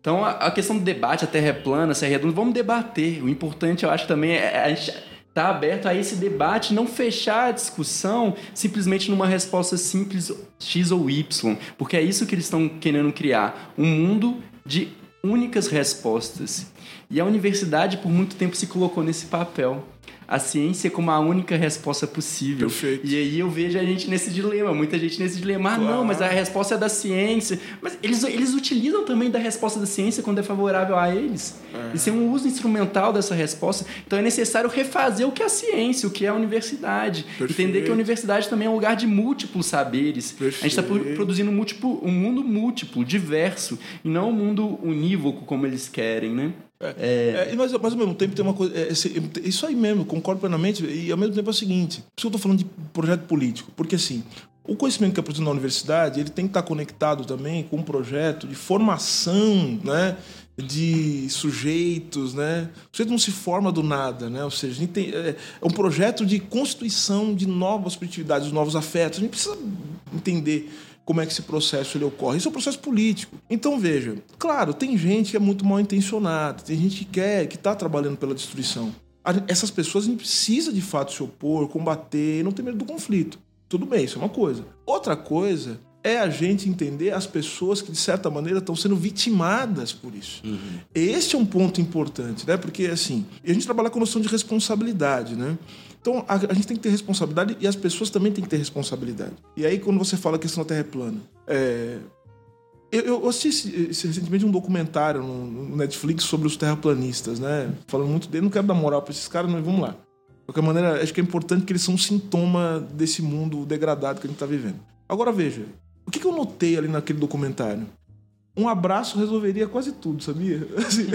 C: Então, a, a questão do debate, a terra é plana, se é redonda, vamos debater. O importante, eu acho, também é estar tá aberto a esse debate, não fechar a discussão simplesmente numa resposta simples X ou Y, porque é isso que eles estão querendo criar. Um mundo de únicas respostas. E a universidade, por muito tempo, se colocou nesse papel. A ciência como a única resposta possível.
B: Perfeito.
C: E aí eu vejo a gente nesse dilema, muita gente nesse dilema. Ah, claro. não, mas a resposta é da ciência. Mas eles, eles utilizam também da resposta da ciência quando é favorável a eles. É. Isso é um uso instrumental dessa resposta. Então é necessário refazer o que é a ciência, o que é a universidade. Perfeito. Entender que a universidade também é um lugar de múltiplos saberes. Perfeito. A gente está produzindo múltiplo, um mundo múltiplo, diverso, e não um mundo unívoco como eles querem, né?
B: É, é, mas, mas ao mesmo tempo tem uma coisa. É, isso aí mesmo, concordo plenamente. E ao mesmo tempo é o seguinte: por isso eu estou falando de projeto político. Porque assim, o conhecimento que é produzido na universidade ele tem que estar conectado também com um projeto de formação né, de sujeitos. Né? O sujeito não se forma do nada. Né? Ou seja, a gente tem, é, é um projeto de constituição de novas subjetividades, novos afetos. A gente precisa entender como é que esse processo ele ocorre. Isso é um processo político. Então veja, claro, tem gente que é muito mal intencionada, tem gente que quer, que está trabalhando pela destruição. Essas pessoas a gente precisa de fato se opor, combater, não ter medo do conflito. Tudo bem, isso é uma coisa. Outra coisa é a gente entender as pessoas que, de certa maneira, estão sendo vitimadas por isso. Uhum. Este é um ponto importante, né? Porque, assim, a gente trabalha com a noção de responsabilidade, né? Então, a, a, gente tem que ter responsabilidade e as pessoas também têm que ter responsabilidade. E aí, quando você fala a questão da Terra é plana, é... eu, eu, assisti recentemente um documentário no, no, Netflix sobre os terraplanistas, né? Falando muito dele, não quero dar moral para esses caras, mas vamos lá. De qualquer maneira, acho que é importante que eles são um sintoma desse mundo degradado que a gente está vivendo. Agora veja, o que, que eu notei ali naquele documentário? Um abraço resolveria quase tudo, sabia? Assim,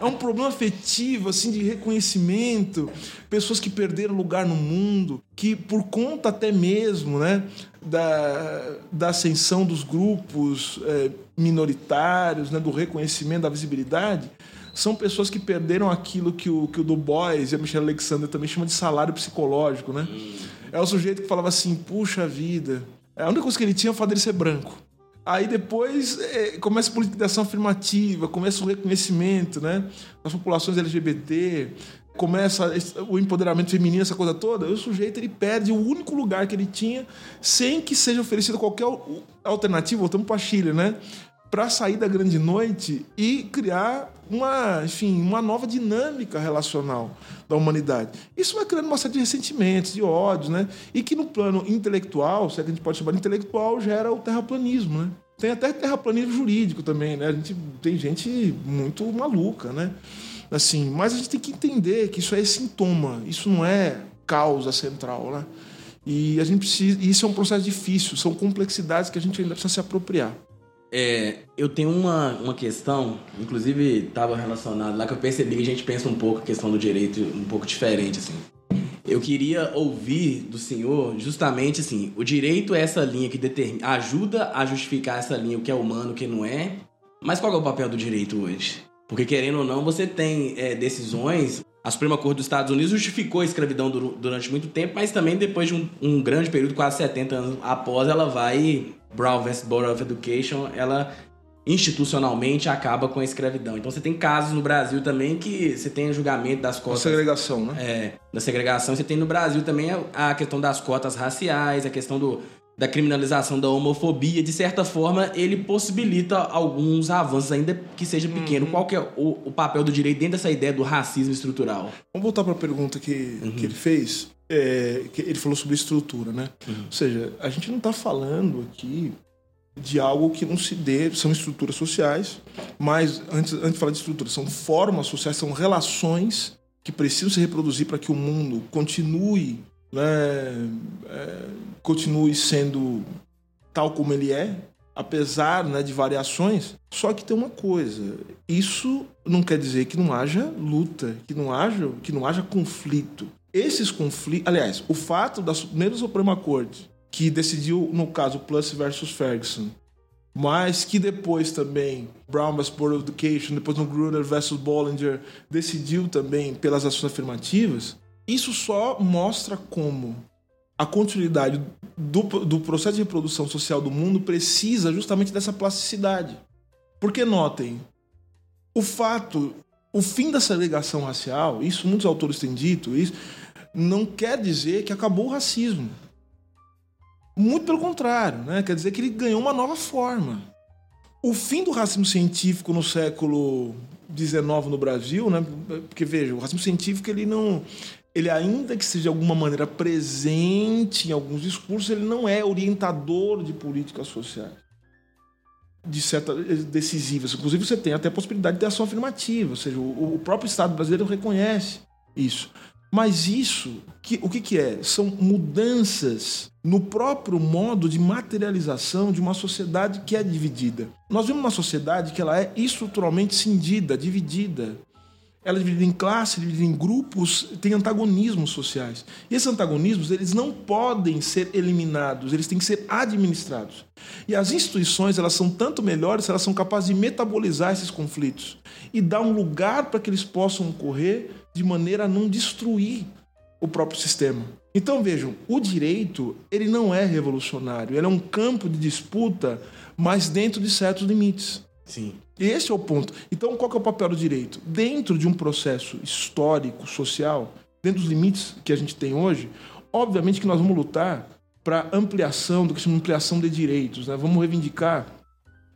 B: é um problema afetivo, assim, de reconhecimento, pessoas que perderam lugar no mundo, que por conta até mesmo, né, da, da ascensão dos grupos é, minoritários, né, do reconhecimento, da visibilidade, são pessoas que perderam aquilo que o, que o Du Bois e a Michelle Alexander também chamam de salário psicológico, né? É o sujeito que falava assim, puxa vida, a única coisa que ele tinha é o fato dele ser branco. Aí depois é, começa a politização afirmativa, começa o reconhecimento né, das populações LGBT, começa o empoderamento feminino, essa coisa toda. O sujeito ele perde o único lugar que ele tinha sem que seja oferecido qualquer alternativa. Voltamos para Chile, né? para sair da grande noite e criar uma, enfim, uma nova dinâmica relacional da humanidade. Isso vai criando uma série de ressentimentos, de ódios, né? E que no plano intelectual, se é que a gente pode chamar de intelectual, gera o terraplanismo, né? Tem até terraplanismo jurídico também, né? A gente tem gente muito maluca, né? Assim, mas a gente tem que entender que isso é sintoma, isso não é causa central, né? E a gente precisa, isso é um processo difícil, são complexidades que a gente ainda precisa se apropriar.
A: É, eu tenho uma, uma questão, inclusive estava relacionado lá que eu percebi que a gente pensa um pouco a questão do direito um pouco diferente, assim. Eu queria ouvir do senhor justamente assim, o direito é essa linha que determina, ajuda a justificar essa linha, o que é humano, o que não é. Mas qual é o papel do direito hoje? Porque querendo ou não, você tem é, decisões. A Suprema Corte dos Estados Unidos justificou a escravidão durante muito tempo, mas também depois de um, um grande período, quase 70 anos após, ela vai Brown vs. Board of Education, ela institucionalmente acaba com a escravidão. Então você tem casos no Brasil também que você tem julgamento das cotas.
B: Da segregação, né?
A: É, da segregação. Você tem no Brasil também a questão das cotas raciais, a questão do, da criminalização da homofobia. De certa forma, ele possibilita alguns avanços, ainda que seja pequeno. Uhum. Qual que é o, o, papel do direito dentro dessa ideia do racismo estrutural?
B: Vamos voltar para a pergunta que, uhum. que ele fez é, ele falou sobre estrutura, né? Uhum. Ou seja, a gente não está falando aqui de algo que não se dê, são estruturas sociais, mas antes, antes de falar de estrutura, são formas sociais, são relações que precisam se reproduzir para que o mundo continue, né, é, continue sendo tal como ele é, apesar né, de variações. Só que tem uma coisa: isso não quer dizer que não haja luta, que não haja, que não haja conflito. Esses conflitos, aliás, o fato da primeira Suprema Corte, que decidiu, no caso, Plus versus Ferguson, mas que depois também Brown vs. Board of Education, depois no Gruner versus Bollinger, decidiu também pelas ações afirmativas, isso só mostra como a continuidade do, do processo de reprodução social do mundo precisa justamente dessa plasticidade. Porque notem, o fato, o fim da segregação racial, isso muitos autores têm dito, isso não quer dizer que acabou o racismo. Muito pelo contrário, né? quer dizer que ele ganhou uma nova forma. O fim do racismo científico no século XIX no Brasil, né? porque veja, o racismo científico ele não, ele ainda que seja de alguma maneira presente em alguns discursos, ele não é orientador de políticas sociais de certa decisivas. Inclusive você tem até a possibilidade de ação afirmativa, ou seja, o, próprio Estado brasileiro reconhece isso. Mas isso, que, o que, que é? São mudanças no próprio modo de materialização de uma sociedade que é dividida. Nós vemos uma sociedade que ela é estruturalmente cindida, dividida. Ela é dividida em classes, dividida em grupos, tem antagonismos sociais. E esses antagonismos, eles não podem ser eliminados, eles têm que ser administrados. E as instituições, elas são tanto melhores elas são capazes de metabolizar esses conflitos e dar um lugar para que eles possam ocorrer de maneira a não destruir o próprio sistema. Então vejam, o direito ele não é revolucionário, ele é um campo de disputa, mas dentro de certos limites.
A: Sim.
B: Esse é o ponto. Então qual é o papel do direito? Dentro de um processo histórico, social, dentro dos limites que a gente tem hoje, obviamente que nós vamos lutar para ampliação do que chama ampliação de direitos, né? Vamos reivindicar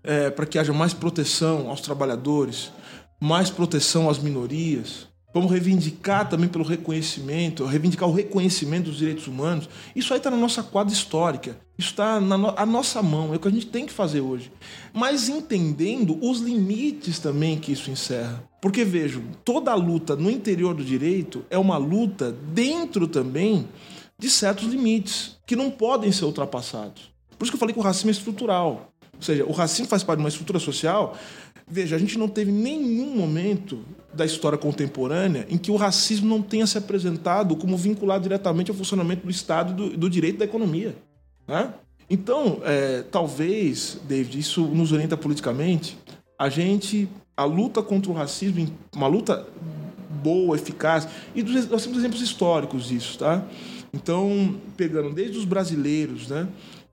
B: é, para que haja mais proteção aos trabalhadores, mais proteção às minorias, Vamos reivindicar também pelo reconhecimento, reivindicar o reconhecimento dos direitos humanos. Isso aí está na nossa quadra histórica. Isso está na no, nossa mão, é o que a gente tem que fazer hoje. Mas entendendo os limites também que isso encerra. Porque vejam, toda luta no interior do direito é uma luta dentro também de certos limites que não podem ser ultrapassados. Por isso que eu falei que o racismo é estrutural. Ou seja, o racismo faz parte de uma estrutura social Veja, a gente não teve nenhum momento da história contemporânea em que o racismo não tenha se apresentado como vinculado diretamente ao funcionamento do Estado e do, do direito da economia. Né? Então, é, talvez, David, isso nos orienta politicamente, a gente, a luta contra o racismo, uma luta boa, eficaz, e nós temos exemplos históricos disso, tá? Então, pegando desde os brasileiros, né?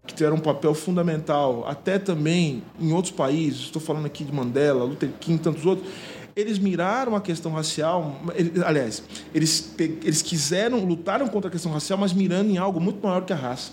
B: Que tiveram um papel fundamental, até também em outros países, estou falando aqui de Mandela, Luther King, tantos outros, eles miraram a questão racial, aliás, eles, eles quiseram, lutaram contra a questão racial, mas mirando em algo muito maior que a raça.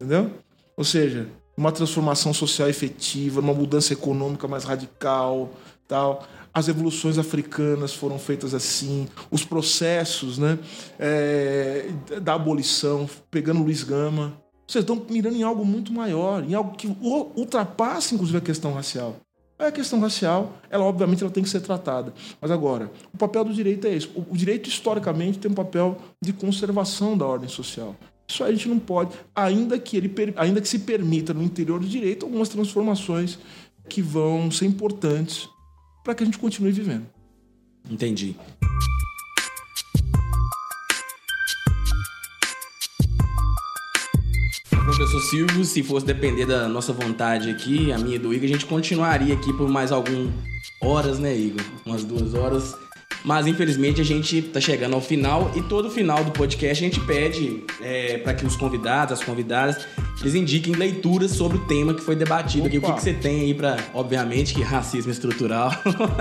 B: Entendeu? Ou seja, uma transformação social efetiva, uma mudança econômica mais radical, tal. As revoluções africanas foram feitas assim, os processos né, é, da abolição, pegando Luiz Gama. Vocês estão mirando em algo muito maior, em algo que ultrapassa, inclusive, a questão racial. É a questão racial, ela obviamente ela tem que ser tratada. Mas agora, o papel do direito é esse. O direito, historicamente, tem um papel de conservação da ordem social. Isso a gente não pode, ainda que, ele, ainda que se permita no interior do direito algumas transformações que vão ser importantes para que a gente continue vivendo.
A: Entendi. Professor Silvio, se fosse depender da nossa vontade aqui, a minha e do Igor, a gente continuaria aqui por mais algumas horas, né, Igor? Umas duas horas mas infelizmente a gente está chegando ao final e todo final do podcast a gente pede é, para que os convidados, as convidadas, eles indiquem leituras sobre o tema que foi debatido aqui. O que, que você tem aí para, obviamente, que racismo estrutural.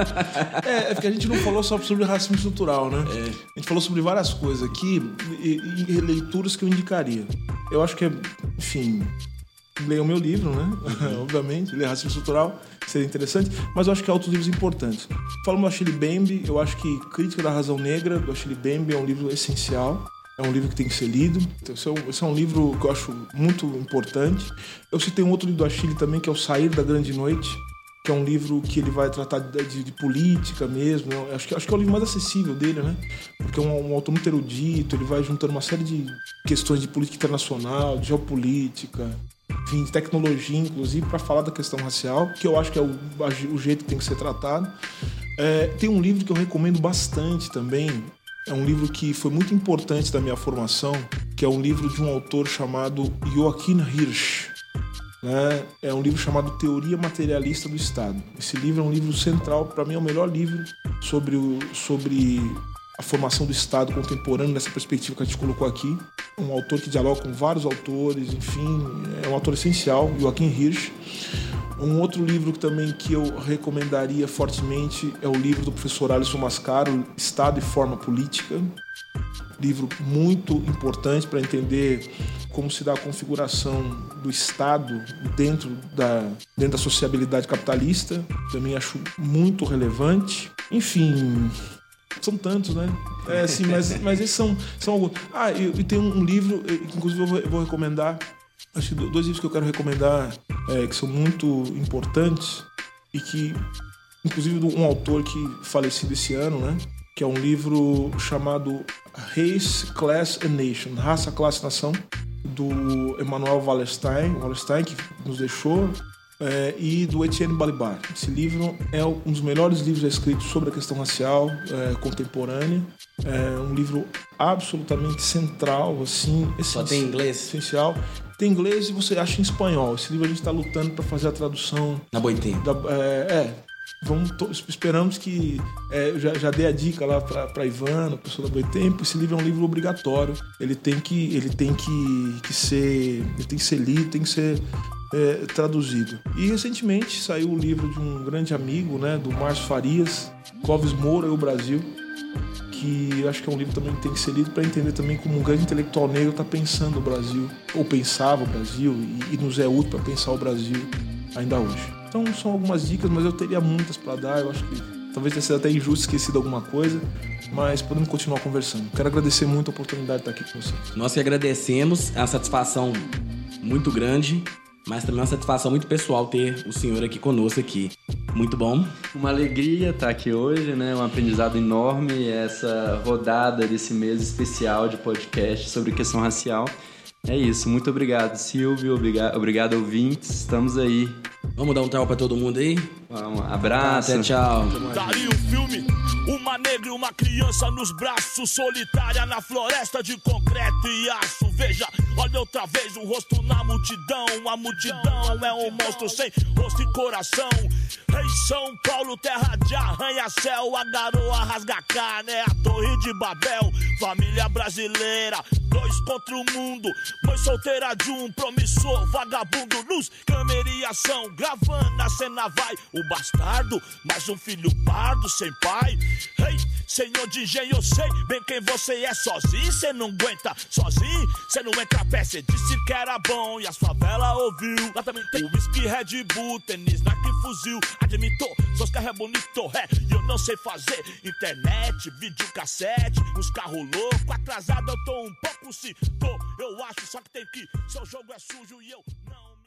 B: é, é porque a gente não falou só sobre racismo estrutural, né? É. A gente falou sobre várias coisas aqui e, e leituras que eu indicaria. Eu acho que é, enfim, leia o meu livro, né? Obviamente, ler Racismo Estrutural seria interessante, mas eu acho que há outros livros importantes. Falando do Achille Bembe, eu acho que Crítica da Razão Negra, do Achille Bembe, é um livro essencial. É um livro que tem que ser lido. Então, esse, é um, esse é um livro que eu acho muito importante. Eu citei um outro livro do Achille também, que é O Sair da Grande Noite, que é um livro que ele vai tratar de, de, de política mesmo. Eu acho que, acho que é o livro mais acessível dele, né? Porque é um, um, autor muito erudito, ele vai juntando uma série de questões de política internacional, de geopolítica, enfim, tecnologia, inclusive, para falar da questão racial, que eu acho que é o, o jeito que tem que ser tratado. É, tem um livro que eu recomendo bastante também, é um livro que foi muito importante da minha formação, que é um livro de um autor chamado Joachim Hirsch. Né? É um livro chamado Teoria Materialista do Estado. Esse livro é um livro central, para mim é o melhor livro sobre, o, sobre a formação do Estado contemporâneo nessa perspectiva que a gente colocou aqui. Um autor que dialoga com vários autores, enfim, é um autor essencial, Joaquim Hirsch. Um outro livro também que eu recomendaria fortemente é o livro do professor Alisson Mascaro, Estado e Forma Política. Livro muito importante para entender como se dá a configuração do Estado dentro da, dentro da sociabilidade capitalista. Também acho muito relevante. Enfim, são tantos, né? É, sim, mas, mas esses são, são alguns. Ah, e, e tem um, livro, que inclusive eu vou, eu vou, recomendar. Acho que dois livros que eu quero recomendar, é, que são muito importantes e que, inclusive, um autor que falecido esse ano, né? Que é um livro chamado Race, Class and Nation Raça, Classe, Nação, do Emmanuel Wallerstein, Wallerstein que nos deixou é, e do Etienne Balibar. Esse livro é um dos melhores livros escritos sobre a questão racial é, contemporânea. É um livro absolutamente central, assim,
A: Só tem inglês?
B: essencial. Tem inglês e você acha em espanhol. Esse livro a gente está lutando para fazer a tradução.
A: Na boitempo.
B: É, é, vamos esperamos que é, já, já dei a dica lá para Ivana, pessoa da Boitempo. Esse livro é um livro obrigatório. Ele tem que ele tem que, que ser ele tem que ser lido, tem que ser é, traduzido. E recentemente saiu o livro de um grande amigo, né, do Márcio Farias, Clóvis Moura e o Brasil, que acho que é um livro também que tem que ser lido para entender também como um grande intelectual negro está pensando o Brasil, ou pensava o Brasil, e, e nos é útil para pensar o Brasil ainda hoje. Então são algumas dicas, mas eu teria muitas para dar, eu acho que talvez tenha sido até injusto esquecido alguma coisa, mas podemos continuar conversando. Quero agradecer muito a oportunidade de estar aqui com vocês.
A: Nós que agradecemos, é uma satisfação muito grande mas também é uma satisfação muito pessoal ter o senhor aqui conosco aqui. Muito bom.
C: Uma alegria estar aqui hoje, né? Um aprendizado enorme essa rodada desse mês especial de podcast sobre questão racial. É isso, muito obrigado, Silvio, obrigado, obrigado ouvintes. Estamos aí.
A: Vamos dar um tchau para todo mundo aí?
C: Um abraço.
A: Até tchau.
E: Daria um filme uma negra e uma criança nos braços, solitária na floresta de concreto e aço. Veja, olha outra vez o rosto na multidão. A multidão é um monstro sem rosto e coração. Rei São Paulo, terra de arranha-céu. A garoa rasga carne, é a torre de Babel. Família brasileira, dois contra o mundo. Mãe solteira de um promissor, vagabundo. Luz, câmera e ação, gravando a cena vai. O bastardo, mais um filho pardo sem pai. Hey, senhor de engenho, eu sei bem quem você é. Sozinho cê não aguenta, sozinho cê não entra a pé. Cê disse que era bom e a sua vela ouviu. Lá também tem whisky, Red Bull, tênis, Nike, fuzil. Admitou, seus carros é bonito, é. E eu não sei fazer internet, vídeo, cassete, os carros loucos. Atrasado eu tô um pouco, se tô, eu acho. Só que tem que, seu jogo é sujo e eu não me.